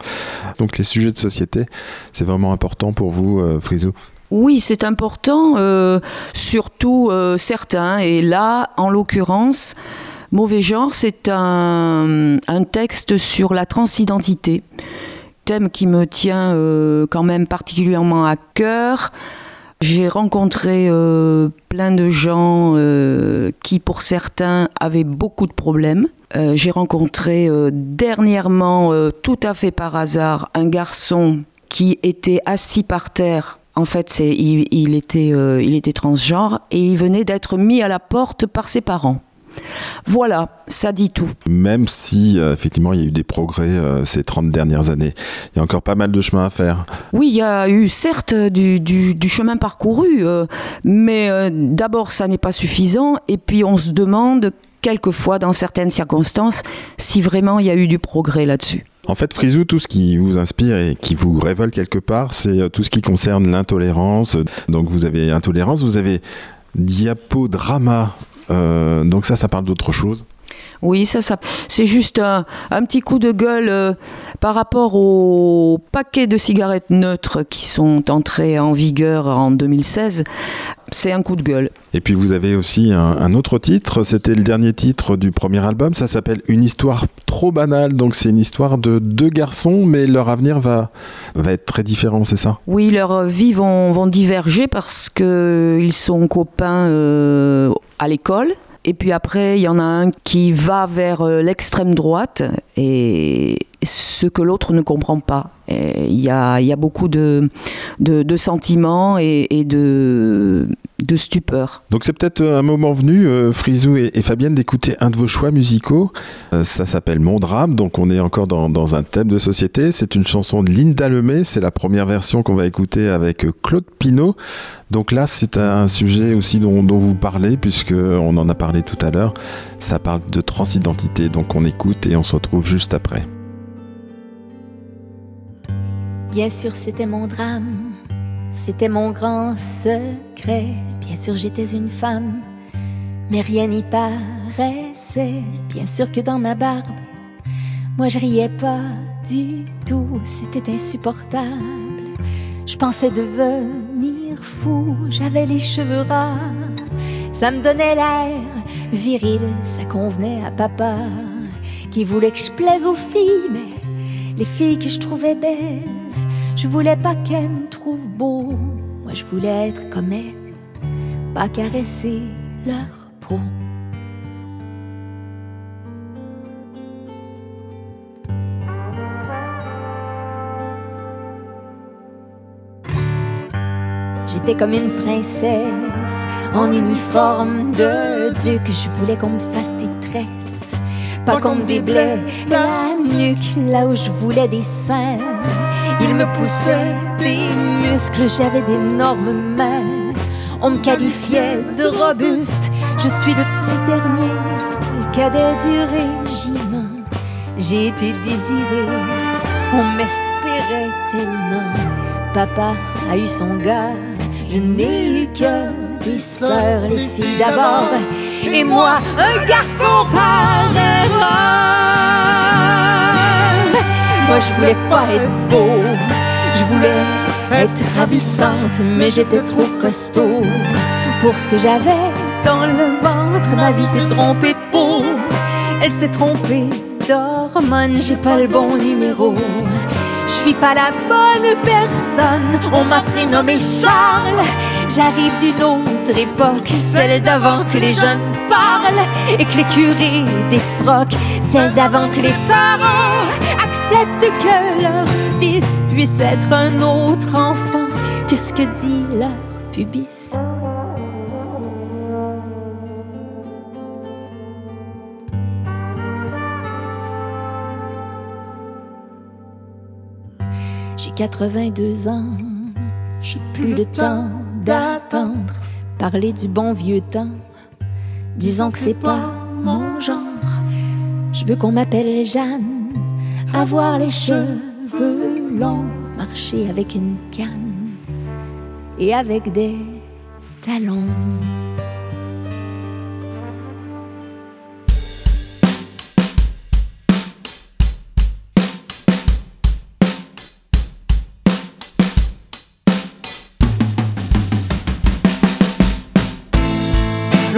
Donc, les sujets de société, c'est vraiment important pour vous, Frisou Oui, c'est important, surtout certains. Et là, en l'occurrence, Mauvais genre, c'est un, un texte sur la transidentité, thème qui me tient quand même particulièrement à cœur. J'ai rencontré euh, plein de gens euh, qui, pour certains, avaient beaucoup de problèmes. Euh, J'ai rencontré euh, dernièrement, euh, tout à fait par hasard, un garçon qui était assis par terre. En fait, il, il était, euh, il était transgenre et il venait d'être mis à la porte par ses parents. Voilà, ça dit tout. Même si, euh, effectivement, il y a eu des progrès euh, ces 30 dernières années. Il y a encore pas mal de chemin à faire. Oui, il y a eu certes du, du- du chemin parcouru, euh, mais d'abord, ça n'est pas suffisant. Et puis, on se demande, quelquefois, dans certaines circonstances, si vraiment il y a eu du progrès là-dessus. En fait, Frisou, tout ce qui vous inspire et qui vous révèle quelque part, c'est tout ce qui concerne l'intolérance. Donc, vous avez intolérance, vous avez diapodrama. Euh, donc ça, ça parle d'autre chose. Oui, ça, ça c'est juste un, un petit coup de gueule euh, par rapport aux paquets de cigarettes neutres qui sont entrés en vigueur en 2016. C'est un coup de gueule. Et puis vous avez aussi un, un autre titre, c'était le dernier titre du premier album, ça s'appelle Une histoire trop banale, donc c'est une histoire de deux garçons, mais leur avenir va, va être très différent, c'est ça? Oui, leurs vies vont, vont diverger parce qu'ils sont copains euh, à l'école. Et puis après, il y en a un qui va vers euh, l'extrême droite et ce que l'autre ne comprend pas. Il y a, beaucoup de, sentiments et, de, de stupeur. Donc c'est peut-être un moment venu, euh, Frisou et, Fabienne, d'écouter un de vos choix musicaux. Euh, ça s'appelle Mon drame, donc on est encore dans, un thème de société. C'est une chanson de Linda Lemay, c'est la première version qu'on va écouter avec euh, Claude Pinault. Donc là, c'est un sujet aussi dont, dont vous parlez, puisque on en a parlé tout à l'heure. Ça parle de transidentité, donc on écoute et on se retrouve juste après. Bien sûr, c'était mon drame, c'était mon grand secret. Bien sûr, j'étais une femme, mais rien n'y paraissait. Bien sûr que dans ma barbe, moi je riais pas du tout, c'était insupportable. Je pensais devenir fou, j'avais les cheveux rares, ça me donnait l'air viril, ça convenait à papa, qui voulait que je plaise aux filles, mais les filles que je trouvais belles. Je voulais pas qu'elle me trouve beau, moi je voulais être comme elle, pas caresser leur peau. J'étais comme une princesse en uniforme de duc. Je voulais qu'on me fasse des tresses, pas qu'on me déblaye la nuque là où je voulais des seins. Me poussait des muscles, j'avais d'énormes mains. On me qualifiait de robuste, je suis le petit dernier, le cadet du régiment. J'ai été désiré, on m'espérait tellement. Papa a eu son gars, je n'ai eu que des sœurs, les filles d'abord, et moi, un garçon par erreur. Je voulais pas être beau, je voulais être ravissante, mais j'étais trop costaud pour ce que j'avais dans le ventre. Ma vie s'est trompée de peau, elle s'est trompée d'hormones, j'ai pas le bon numéro. Je suis pas la bonne personne, on m'a prénommé Charles. J'arrive d'une autre époque, celle d'avant que les jeunes parlent et que les curés défroquent, celle d'avant que les parents acceptent que leur fils puisse être un autre enfant. Que ce que dit leur pubis? J'ai 82 ans, j'ai plus le temps d'attendre. Parler du bon vieux temps, disons que c'est pas mon genre. Je veux qu'on m'appelle Jeanne, avoir les cheveux longs, marcher avec une canne et avec des talons.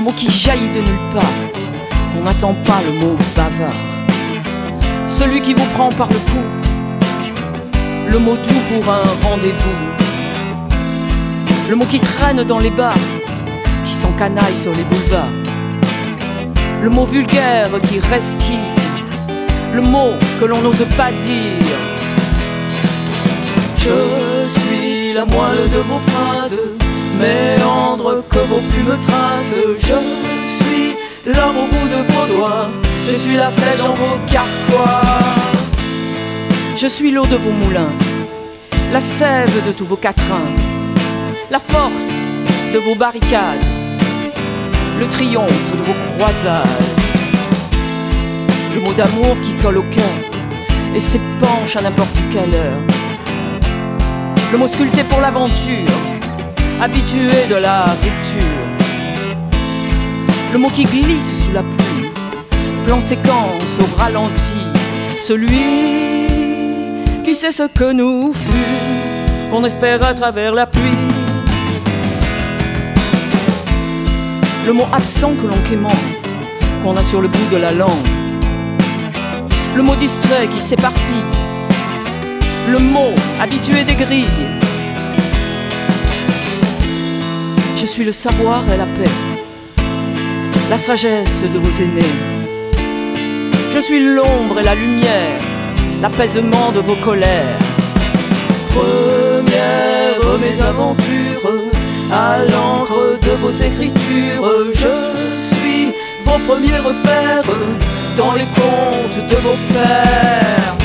Le mot qui jaillit de nulle part, qu'on n'attend pas le mot bavard. Celui qui vous prend par le cou, le mot doux pour un rendez-vous. Le mot qui traîne dans les bars, qui s'encanaille sur les boulevards. Le mot vulgaire qui resquille, le mot que l'on n'ose pas dire. Je suis la moelle de vos phrases, méandre que vos plumes tracent. Je suis l'homme au bout de vos doigts, je suis la flèche en vos carquois. Je suis l'eau de vos moulins, la sève de tous vos quatrains, la force de vos barricades, le triomphe de vos croisades. Le mot d'amour qui colle au cœur et s'épanche à n'importe quelle heure. Le mot sculpté pour l'aventure, habitué de la rupture. Le mot qui glisse sous la pluie, plan séquence au ralenti. Celui qui sait ce que nous fûmes, qu'on espère à travers la pluie. Le mot absent que l'on quémande, qu'on a sur le bout de la langue. Le mot distrait qui s'éparpille. Le mot habitué des grilles. Je suis le savoir et la paix, la sagesse de vos aînés. Je suis l'ombre et la lumière, l'apaisement de vos colères. Première mes aventures, à l'encre de vos écritures, je suis vos premiers repères dans les contes de vos pères.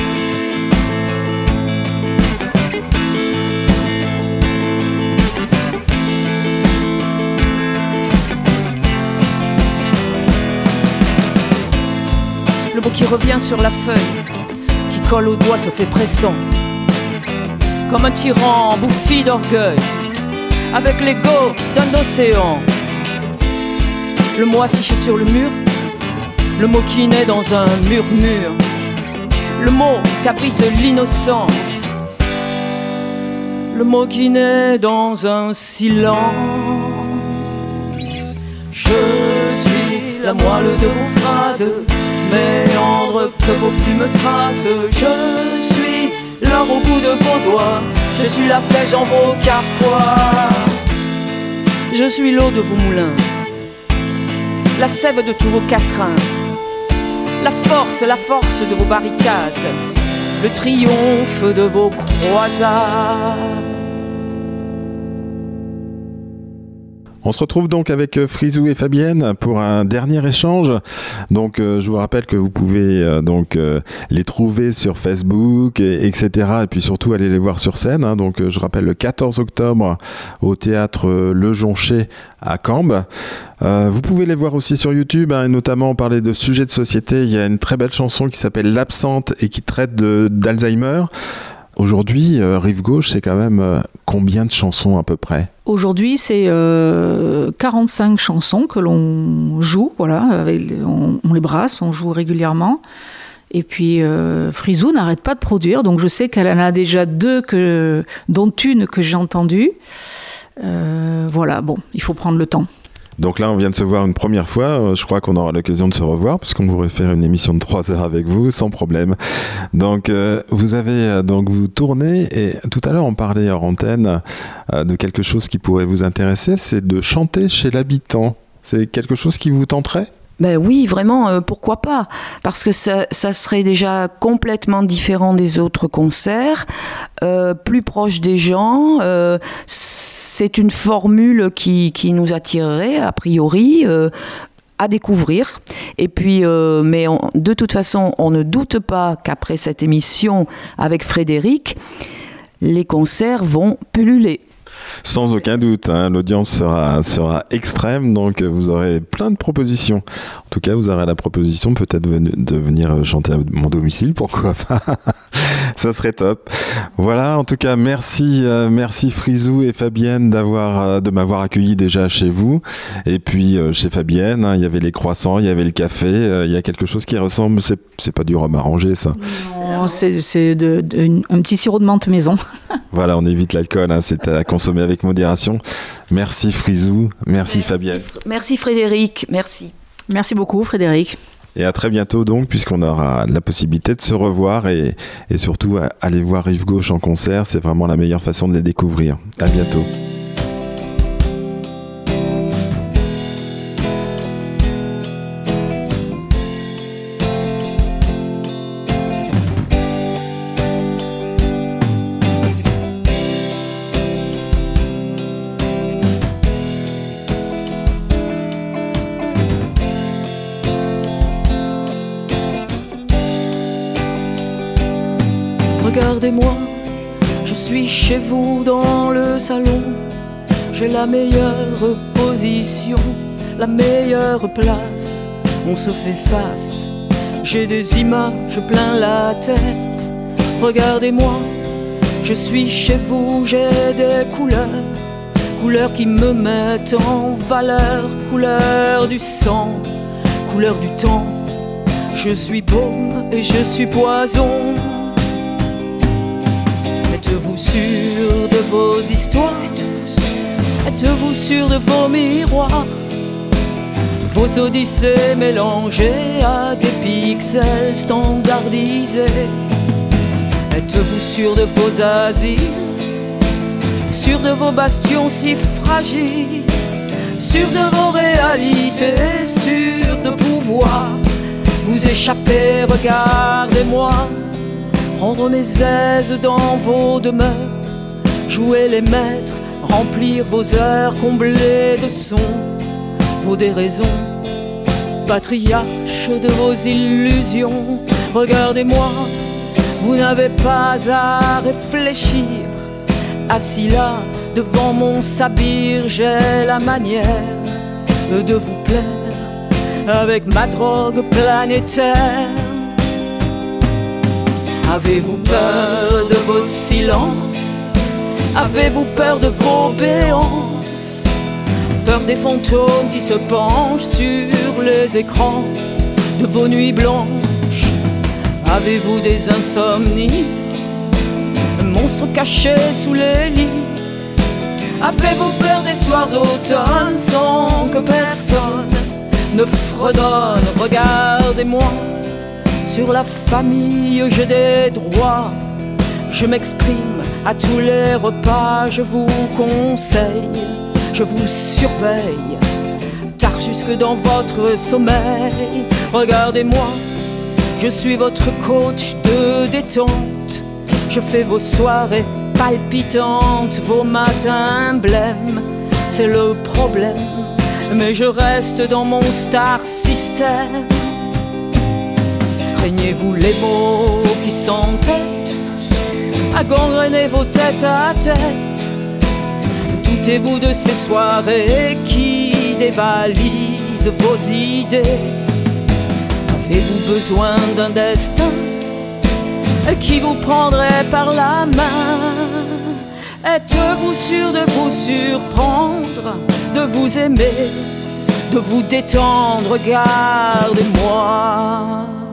Qui revient sur la feuille, qui colle au doigt se fait pressant. Comme un tyran bouffi d'orgueil, avec l'ego d'un océan. Le mot affiché sur le mur, le mot qui naît dans un murmure, le mot qu'abrite l'innocence, le mot qui naît dans un silence. Je suis la moelle de vos phrases, méandre que vos plumes tracent. Je suis l'or au bout de vos doigts, je suis la flèche en vos carquois. Je suis l'eau de vos moulins, la sève de tous vos quatrains, la force, la force de vos barricades, le triomphe de vos croisades. On se retrouve donc avec euh, Frisou et Fabienne pour un dernier échange. Donc, euh, je vous rappelle que vous pouvez euh, donc les trouver sur Facebook, et, etc. Et puis surtout aller les voir sur scène. Hein. Donc, je rappelle le 14 octobre au théâtre Le Jonché à Cambes. vous pouvez les voir aussi sur YouTube, hein, et notamment parler de sujets de société. Il y a une très belle chanson qui s'appelle L'absente et qui traite d'Alzheimer. Aujourd'hui, Rive Gauche, c'est quand même combien de chansons à peu près? Aujourd'hui, c'est 45 euh, chansons que l'on joue, voilà, on, les brasse, on joue régulièrement. Et puis euh, Frisou n'arrête pas de produire, donc je sais qu'elle en a déjà deux, que, dont une que j'ai entendue. Euh, voilà, bon, il faut prendre le temps. Donc là, on vient de se voir une première fois. Euh, je crois qu'on aura l'occasion de se revoir puisqu'on pourrait faire une émission de trois heures avec vous sans problème. Donc euh, vous avez euh, donc vous tournez et tout à l'heure on parlait en antenne de quelque chose qui pourrait vous intéresser, c'est de chanter chez l'habitant. C'est quelque chose qui vous tenterait? Ben oui, vraiment, pourquoi pas? Parce que ça, serait déjà complètement différent des autres concerts, plus proche des gens c'est une formule qui, nous attirerait, a priori. Euh, à découvrir. Et puis, euh, mais de toute façon, on ne doute pas qu'après cette émission avec Frédéric, les concerts vont pulluler. Sans aucun doute, hein, l'audience sera, sera extrême, donc vous aurez plein de propositions. En tout cas, vous aurez la proposition peut-être de venir chanter à mon domicile, pourquoi pas Ça serait top. Voilà, en tout cas, merci, euh, merci Frisou et Fabienne d'avoir, euh, de m'avoir accueilli déjà chez vous. Et puis euh, chez Fabienne, hein, il y avait les croissants, il y avait le café. Il y a quelque chose qui ressemble. C'est, c'est pas du rhum arrangé, ça. Non, c'est, c'est de, un petit sirop de menthe maison. voilà, on évite l'alcool. Hein, c'est à consommer avec modération. Merci Frisou, merci, merci Fabienne. Merci Frédéric, merci. Merci beaucoup Frédéric. Et à très bientôt donc, puisqu'on aura la possibilité de se revoir et, surtout aller voir Rive Gauche en concert. C'est vraiment la meilleure façon de les découvrir. À bientôt. La meilleure position, la meilleure place. On se fait face, j'ai des images plein la tête. Regardez-moi, je suis chez vous, j'ai des couleurs, couleurs qui me mettent en valeur, couleur du sang, couleur du temps. Je suis baume et je suis poison Êtes-vous sûr de vos histoires? Sûr de vos miroirs. Vos odyssées mélangées à des pixels standardisés. Êtes-vous sûr de vos asiles? Sûr de vos bastions si fragiles? Sûr de vos réalités? Sûr de pouvoir? Vous échapper Regardez-moi. Prendre mes aises dans vos demeures, jouer les maîtres, remplir vos heures comblées de sons, vos déraisons, patriarches de vos illusions. Regardez-moi, vous n'avez pas à réfléchir. Assis là, devant mon sabir, j'ai la manière de vous plaire avec ma drogue planétaire. Avez-vous peur de vos silences? Avez-vous peur de vos béances? Peur des fantômes qui se penchent sur les écrans de vos nuits blanches? Avez-vous des insomnies? Monstres cachés sous les lits? Avez-vous peur des soirs d'automne sans que personne ne fredonne? Regardez-moi sur la famille, j'ai des droits. Je m'exprime à tous les repas, je vous conseille, je vous surveille, tard jusque dans votre sommeil. Regardez-moi, je suis votre coach de détente. Je fais vos soirées palpitantes, vos matins blêmes, c'est le problème. Mais je reste dans mon star système. Craignez-vous les mots qui s'entêtent à vos têtes à tête. Doutez-vous de ces soirées qui dévalisent vos idées? Avez-vous besoin d'un destin qui vous prendrait par la main? Êtes-vous sûr de vous surprendre, de vous aimer, de vous détendre? Regardez-moi.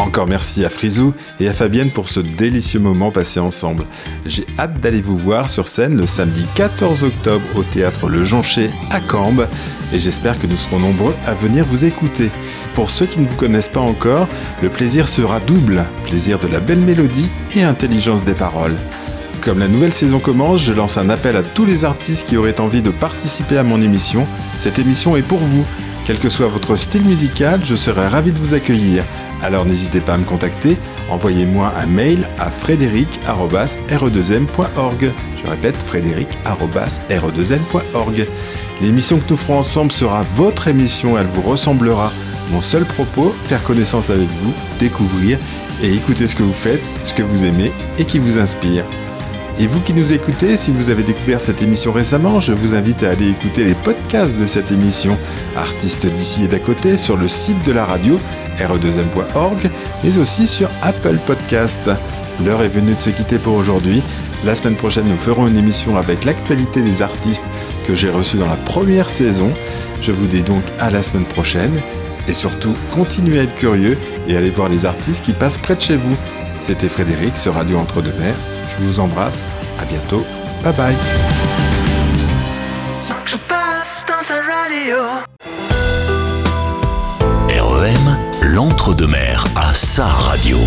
Encore merci à Frisou et à Fabienne pour ce délicieux moment passé ensemble. J'ai hâte d'aller vous voir sur scène le samedi 14 octobre au théâtre Le Joncher à Cambes et j'espère que nous serons nombreux à venir vous écouter. Pour ceux qui ne vous connaissent pas encore, le plaisir sera double, plaisir de la belle mélodie et intelligence des paroles. Comme la nouvelle saison commence, je lance un appel à tous les artistes qui auraient envie de participer à mon émission. Cette émission est pour vous. Quel que soit votre style musical, je serai ravi de vous accueillir. Alors n'hésitez pas à me contacter, envoyez-moi un mail à frédéric.re2m.org. Je répète, frédéric.re2m.org. L'émission que nous ferons ensemble sera votre émission, elle vous ressemblera. Mon seul propos, faire connaissance avec vous, découvrir et écouter ce que vous faites, ce que vous aimez et qui vous inspire. Et vous qui nous écoutez, si vous avez découvert cette émission récemment, je vous invite à aller écouter les podcasts de cette émission, artistes d'ici et d'à côté, sur le site de la radio re2m.org, mais aussi sur Apple Podcast. L'heure est venue de se quitter pour aujourd'hui. La semaine prochaine, nous ferons une émission avec l'actualité des artistes que j'ai reçus dans la première saison. Je vous dis donc à la semaine prochaine. Et surtout, continuez à être curieux et allez voir les artistes qui passent près de chez vous. C'était Frédéric sur Radio Entre-deux-Mers. Je vous embrasse. À bientôt. Bye bye. REM, l'entre-deux-mers à sa radio.